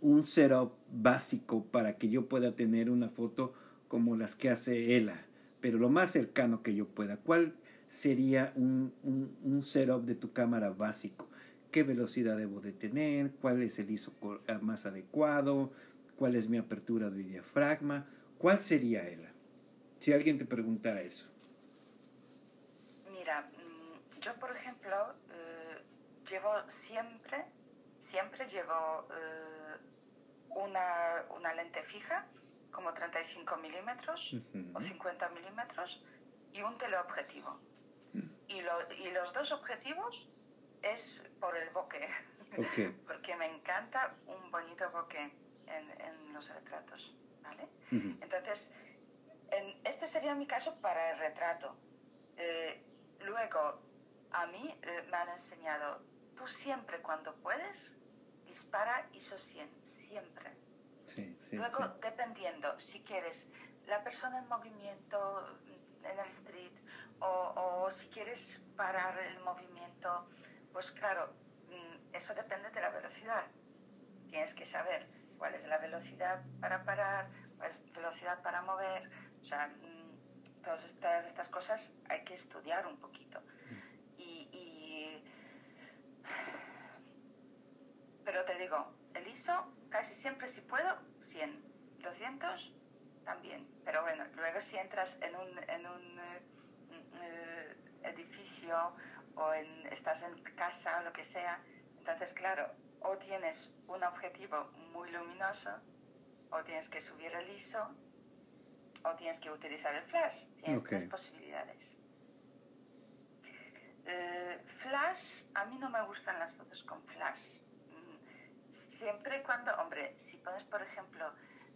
un setup básico para que yo pueda tener una foto como las que hace Ella, pero lo más cercano que yo pueda. ¿Cuál sería un, un, setup de tu cámara básico? ¿Qué velocidad debo de tener? ¿Cuál es el ISO más adecuado? ¿Cuál es mi apertura de diafragma? ¿Cuál sería Ella? Si alguien te preguntara eso. Mira, mm, yo por ejemplo eh, llevo siempre, siempre llevo... Eh, una, una lente fija, como 35 milímetros o 50 milímetros, y un teleobjetivo. y, lo, y los dos objetivos es por el bokeh. [laughs] Porque me encanta un bonito bokeh en, en los retratos. ¿vale? Entonces, en, este sería mi caso para el retrato. Eh, luego, a mí eh, me han enseñado, tú siempre cuando puedes, dispara ISO 100, siempre. luego, dependiendo, si quieres la persona en movimiento en el street o, o si quieres parar el movimiento, pues claro, mm, eso depende de la velocidad. Tienes que saber cuál es la velocidad para parar, cuál es la velocidad para mover. O sea, mm, todas estas, estas cosas hay que estudiar un poquito. Y, Pero te digo, el ISO casi siempre si puedo, 100, 200 también. Pero bueno, luego si entras en un, en un eh, eh, edificio o en, estás en casa o lo que sea, entonces claro, o tienes un objetivo muy luminoso, o tienes que subir el ISO, o tienes que utilizar el flash. Tienes tres posibilidades. Eh, flash, a mí no me gustan las fotos con flash. Siempre cuando, hombre, si pones, por ejemplo,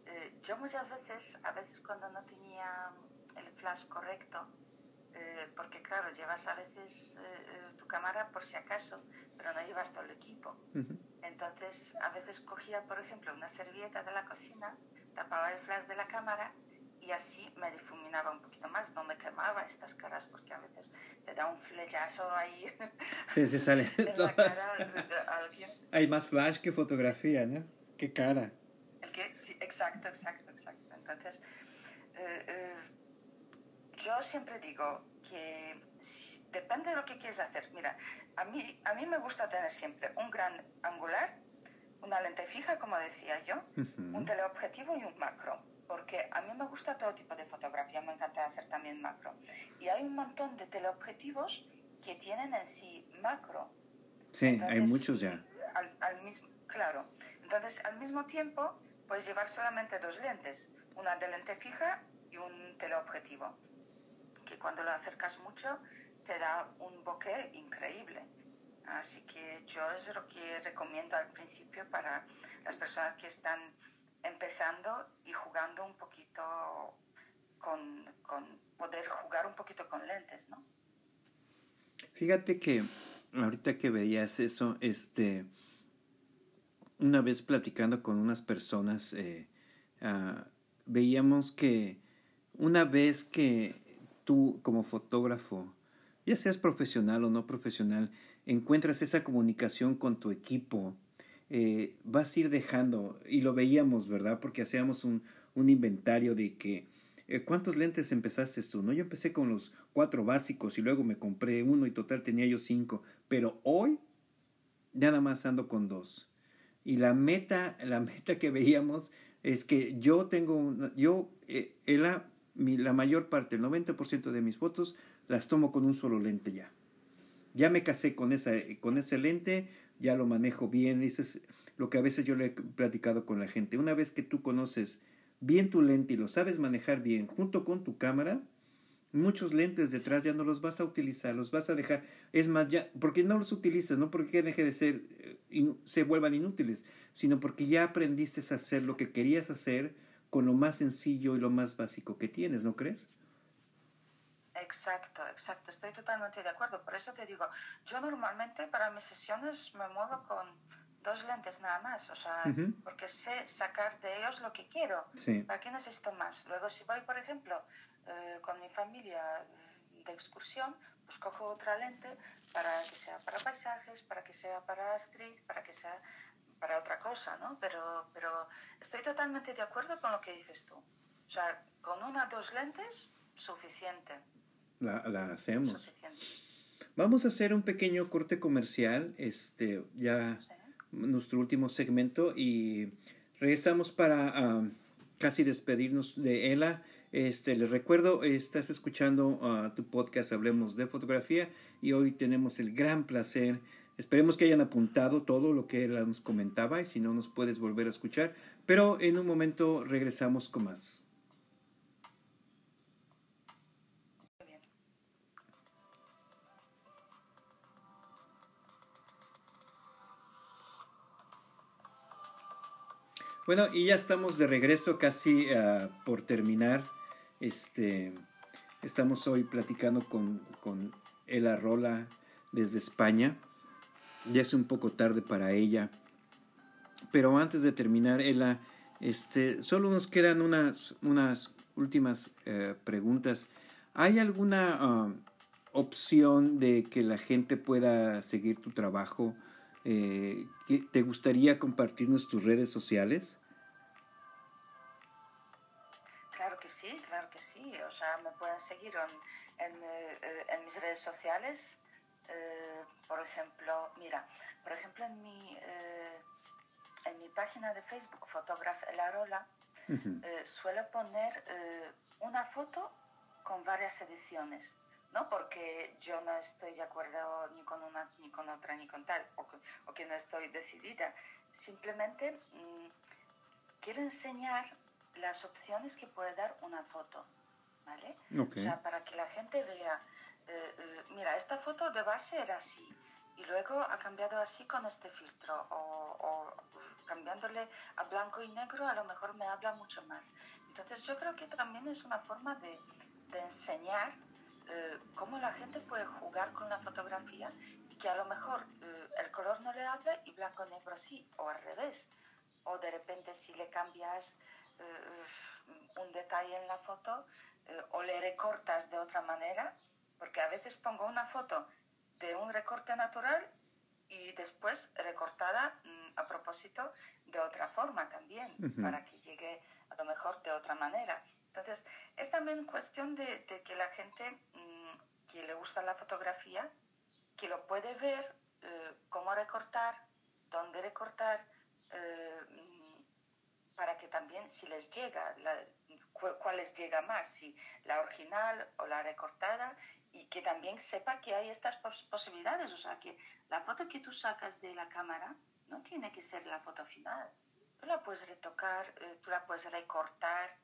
eh, yo muchas veces, a veces cuando no tenía el flash correcto, eh, porque claro, llevas a veces tu cámara por si acaso, pero no llevas todo el equipo. Entonces, a veces cogía, por ejemplo, una servilleta de la cocina, tapaba el flash de la cámara y así me difuminaba un poquito más, no me quemaba estas caras porque a veces te da un flechazo ahí. [laughs] Sí, se sale. [laughs] alguien. Hay más flash que fotografía, ¿no? Qué cara. El que, sí, exacto, exacto, exacto. Entonces, eh, eh, yo siempre digo que depende de lo que quieres hacer. Mira, a mí, a mí me gusta tener siempre un gran angular, una lente fija, como decía yo, un teleobjetivo y un macro, porque a mí me gusta todo tipo de fotografía, me encanta hacer también macro. Y hay un montón de teleobjetivos que tienen en sí macro. Sí, hay muchos ya. Al, mismo, claro. Entonces, al mismo tiempo, puedes llevar solamente dos lentes, una de lente fija y un teleobjetivo, que cuando lo acercas mucho te da un bokeh increíble. Así que yo es lo que recomiendo al principio para las personas que están empezando y jugando un poquito con, con poder jugar un poquito con lentes, ¿no? Fíjate que ahorita que veías eso, este, una vez platicando con unas personas, eh, ah, veíamos que una vez que tú como fotógrafo ya seas profesional o no profesional, encuentras esa comunicación con tu equipo, eh, vas a ir dejando, y lo veíamos, ¿verdad? Porque hacíamos un, un inventario de que, eh, ¿cuántos lentes empezaste tú? No, yo empecé con los cuatro básicos y luego me compré uno y total tenía yo cinco, pero hoy nada más ando con dos. Y la meta, la meta que veíamos es que yo tengo, yo, eh, la, la mayor parte, el 90% de mis fotos las tomo con un solo lente ya. Ya me casé con, esa, con ese lente, ya lo manejo bien. Eso es lo que a veces yo le he platicado con la gente. Una vez que tú conoces bien tu lente y lo sabes manejar bien junto con tu cámara, muchos lentes detrás ya no los vas a utilizar, los vas a dejar. Es más, ya, porque no los utilizas, no porque deje de ser, eh, se vuelvan inútiles, sino porque ya aprendiste a hacer lo que querías hacer con lo más sencillo y lo más básico que tienes, ¿no crees? Exacto, exacto, estoy totalmente de acuerdo. Por eso te digo, yo normalmente para mis sesiones me muevo con dos lentes nada más, o sea, porque sé sacar de ellos lo que quiero. ¿Para qué necesito más? Luego, si voy, por ejemplo, eh, con mi familia de excursión, pues cojo otra lente para que sea para paisajes, para que sea para street, para que sea para otra cosa, ¿no? Pero, pero estoy totalmente de acuerdo con lo que dices tú. O sea, con una, dos lentes, suficiente la, hacemos. Vamos a hacer un pequeño corte comercial, este, ya nuestro último segmento y regresamos para ah, casi despedirnos de Ela. Este, les recuerdo, estás escuchando ah, tu podcast Hablemos de Fotografía y hoy tenemos el gran placer. Esperemos que hayan apuntado todo lo que ella nos comentaba y si no nos puedes volver a escuchar, pero en un momento regresamos con más. Bueno, y ya estamos de regreso casi uh, por terminar. Este, estamos hoy platicando con, con Ela Rola desde España. Ya es un poco tarde para ella. Pero antes de terminar, Ela, este, solo nos quedan unas, unas últimas uh, preguntas. ¿Hay alguna uh, opción de que la gente pueda seguir tu trabajo? Eh, ¿Te gustaría compartirnos tus redes sociales? Claro que sí, claro que sí. O sea, me pueden seguir en, en, eh, en mis redes sociales. Eh, por ejemplo, mira, por ejemplo en mi, eh, en mi página de Facebook, Photograph El Arola, uh -huh. suelo poner una foto con varias ediciones. ¿No? Porque yo no estoy de acuerdo ni con una, ni con otra, ni con tal, o que, o que no estoy decidida. Simplemente mmm, quiero enseñar las opciones que puede dar una foto, ¿vale? Okay. O sea, para que la gente vea, eh, eh, mira, esta foto de base era así, y luego ha cambiado así con este filtro, o, o cambiándole a blanco y negro, a lo mejor me habla mucho más. Entonces yo creo que también es una forma de, de enseñar eh, cómo la gente puede jugar con la fotografía y que a lo mejor eh, el color no le habla y blanco negro sí, o al revés. O de repente si le cambias eh, un detalle en la foto o le recortas de otra manera, porque a veces pongo una foto de un recorte natural y después recortada mmm, a propósito de otra forma también, uh -huh. para que llegue a lo mejor de otra manera. Entonces, es también cuestión de, de que la gente mmm, que le gusta la fotografía, que lo puede ver, eh, cómo recortar, dónde recortar, eh, para que también si les llega, la, cuál les llega más, si la original o la recortada, y que también sepa que hay estas pos posibilidades, o sea, que la foto que tú sacas de la cámara no tiene que ser la foto final. Tú la puedes retocar, eh, tú la puedes recortar,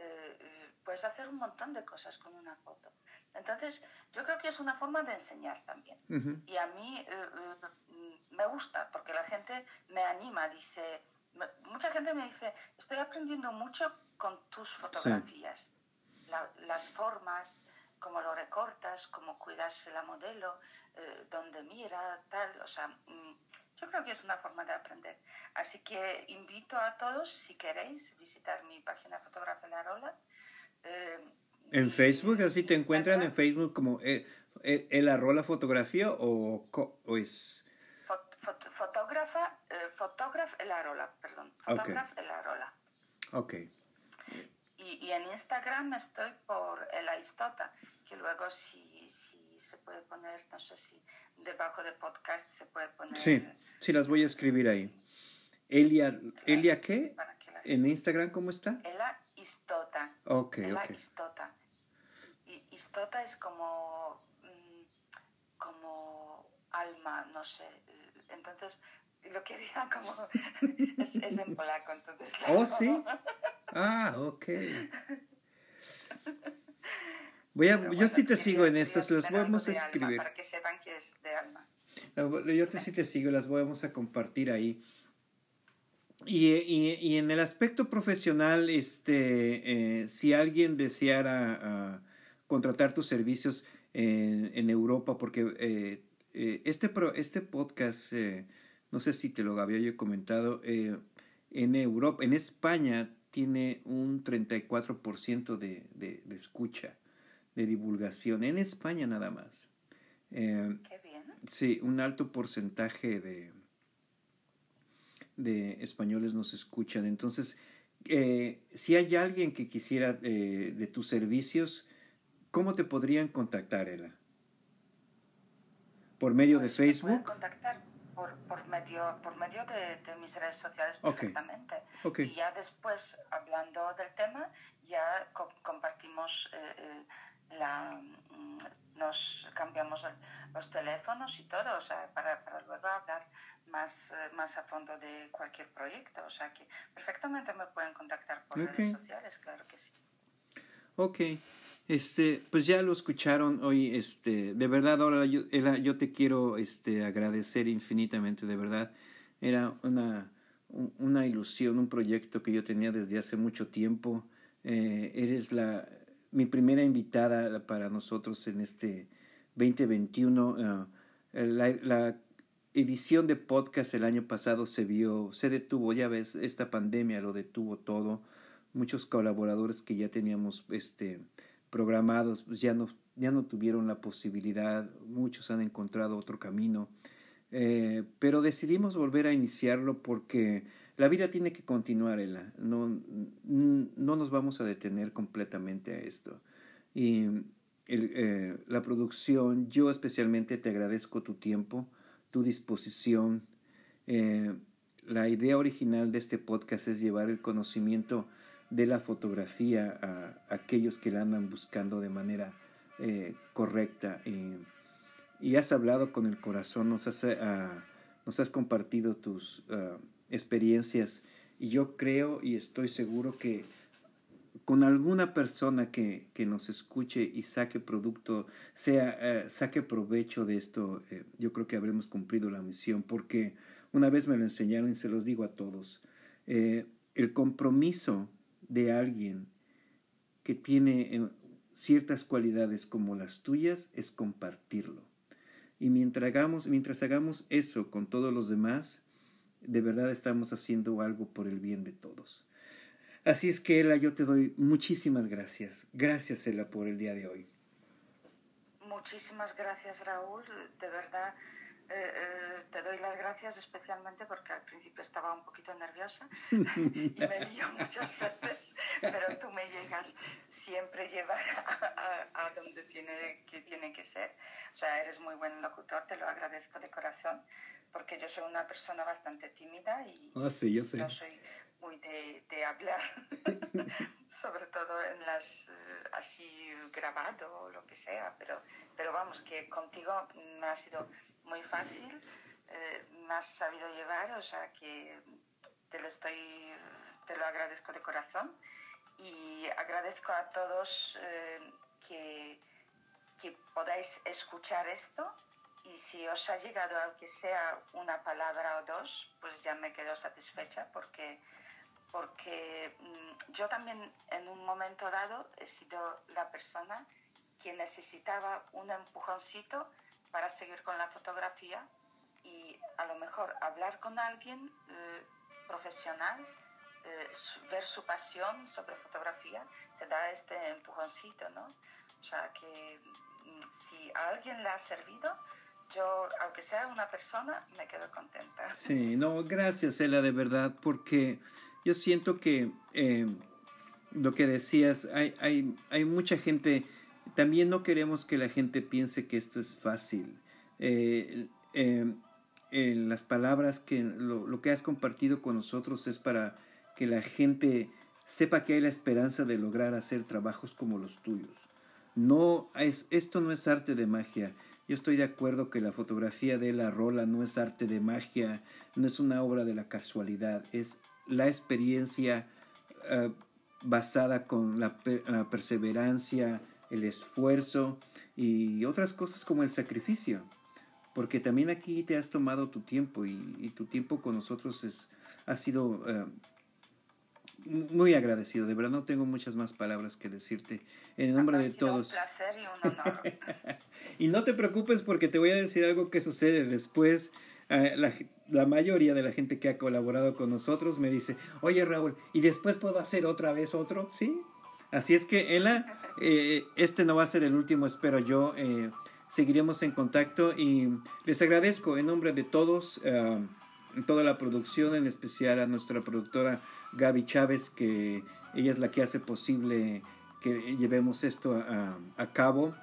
eh, puedes hacer un montón de cosas con una foto. Entonces, yo creo que es una forma de enseñar también. Uh -huh. Y a mí eh, me gusta, porque la gente me anima, dice, me, mucha gente me dice, estoy aprendiendo mucho con tus fotografías, sí. la, las formas, cómo lo recortas, cómo cuidas la modelo, eh, dónde mira, tal, o sea, mmm, yo creo que es una forma de aprender. Así que invito a todos, si queréis, visitar mi página Fotógrafa La Rola. Eh, ¿En Facebook? ¿Así te encuentran en Facebook como El, el, el Arrola Fotografía o, o es...? Fot, fot, fotógrafa, eh, Fotógraf El Arola, perdón. Fotógraf okay. El Arola. Ok. Y, y, en Instagram estoy por El Aistota, que luego si, si se puede poner, no sé si debajo de podcast se puede poner. Sí, sí, las voy a escribir ahí. Elia, ¿Elia qué? ¿En Instagram cómo está? Ela Istota. Ok, Ela ok. Istota. Y Istota es como, mm, como alma, no sé. Entonces, lo quería como... [laughs] es, es en polaco, entonces... Claro. Oh, sí. [laughs] Ah, ok. Voy a, yo sí te sigo en esas, las vamos a escribir. Alma, para que sepan que es de alma. Yo te, sí te sigo, las vamos a compartir ahí. Y, y, y en el aspecto profesional, este, eh, si alguien deseara uh, contratar tus servicios en, en Europa, porque eh, eh, este, pro, este podcast, no sé si te lo había yo comentado, en Europa, en España tiene un 34% de, de, de escucha de divulgación en España nada más. Eh, Qué bien. Sí, un alto porcentaje de, de españoles nos escuchan. Entonces, eh, si hay alguien que quisiera eh, de tus servicios, ¿cómo te podrían contactar, Ela? ¿Por medio pues de Facebook? Me contactar por, por medio, por medio de, de mis redes sociales perfectamente. Okay. Okay. Y ya después, hablando del tema, ya co compartimos eh, la, nos cambiamos los teléfonos y todo, o sea, para, para luego hablar más, más a fondo de cualquier proyecto. O sea, que perfectamente me pueden contactar por okay. redes sociales, claro que sí. Ok. Este, pues ya lo escucharon hoy, este, de verdad, ahora yo, yo te quiero este, agradecer infinitamente, de verdad. Era una, una ilusión, un proyecto que yo tenía desde hace mucho tiempo. Eh, eres la, mi primera invitada para nosotros en este 2021. Eh, la, edición de podcast el año pasado se vio, se detuvo, ya ves, esta pandemia lo detuvo todo. Muchos colaboradores que ya teníamos este, programados pues ya, no, ya no tuvieron la posibilidad, muchos han encontrado otro camino. Eh, pero decidimos volver a iniciarlo porque la vida tiene que continuar, Ela. No, no nos vamos a detener completamente a esto. Y eh, la producción, yo especialmente te agradezco tu tiempo, tu disposición. Eh, la idea original de este podcast es llevar el conocimiento de la fotografía a, aquellos que la andan buscando de manera correcta. Y, y has hablado con el corazón, nos has, ah, nos has compartido tus ah, experiencias y yo creo y estoy seguro que con alguna persona que, que nos escuche y saque producto, sea, ah, saque provecho de esto, eh, yo creo que habremos cumplido la misión, porque una vez me lo enseñaron y se los digo a todos, eh, el compromiso de alguien que tiene eh, ciertas cualidades como las tuyas es compartirlo. Y mientras hagamos, mientras hagamos eso con todos los demás, de verdad estamos haciendo algo por el bien de todos. Así es que, Ela, yo te doy muchísimas gracias. Gracias, Ela, por el día de hoy. Muchísimas gracias, Raúl. De verdad, eh, eh, te doy las gracias especialmente porque al principio estaba un poquito nerviosa [laughs] y me lío muchas veces, pero tú me llegas siempre llevar a, a, donde tiene que, tiene que ser. O sea, eres muy buen locutor, te lo agradezco de corazón porque yo soy una persona bastante tímida y ah, sí, yo sé. no soy muy de, de hablar, [laughs] sobre todo en las eh, así grabado o lo que sea, pero, pero vamos, que contigo me ha sido muy fácil, eh, has sabido llevar, o sea que te lo estoy, te lo agradezco de corazón y agradezco a todos eh, que, que podáis escuchar esto y si os ha llegado aunque sea una palabra o dos, pues ya me quedo satisfecha porque, porque mm, yo también en un momento dado he sido la persona que necesitaba un empujoncito para seguir con la fotografía y a lo mejor hablar con alguien eh, profesional, eh, ver su pasión sobre fotografía, te da este empujoncito, ¿no? O sea que mm, si a alguien le ha servido, yo, aunque sea una persona, me quedo contenta. [laughs] Sí, no, gracias, Ela, de verdad, porque yo siento que eh, lo que decías, hay, hay, hay mucha gente también no queremos que la gente piense que esto es fácil. Eh, eh, las palabras que lo, que has compartido con nosotros es para que la gente sepa que hay la esperanza de lograr hacer trabajos como los tuyos. No es, esto no es arte de magia. Yo estoy de acuerdo que la fotografía de la rola no es arte de magia, no es una obra de la casualidad, es la experiencia eh, basada con la, la perseverancia, el esfuerzo y otras cosas como el sacrificio. Porque también aquí te has tomado tu tiempo y, tu tiempo con nosotros es, ha sido eh, muy agradecido. De verdad no tengo muchas más palabras que decirte. En nombre de todos. Un placer y un honor. [laughs] y no te preocupes porque te voy a decir algo que sucede después. Eh, la, la, mayoría de la gente que ha colaborado con nosotros me dice, oye Raúl, ¿y después puedo hacer otra vez otro? Sí. Así es que, Ela, [laughs] eh, este no va a ser el último, espero yo. Eh, seguiremos en contacto y les agradezco en nombre de todos, eh, toda la producción, en especial a nuestra productora Gaby Chávez, que ella es la que hace posible que llevemos esto a, cabo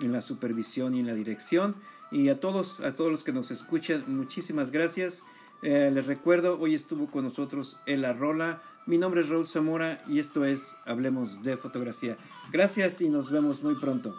en la supervisión y en la dirección. Y a todos, a todos los que nos escuchan, muchísimas gracias. les recuerdo, hoy estuvo con nosotros Ela Rola. Mi nombre es Raúl Zamora y esto es Hablemos de Fotografía. Gracias y nos vemos muy pronto.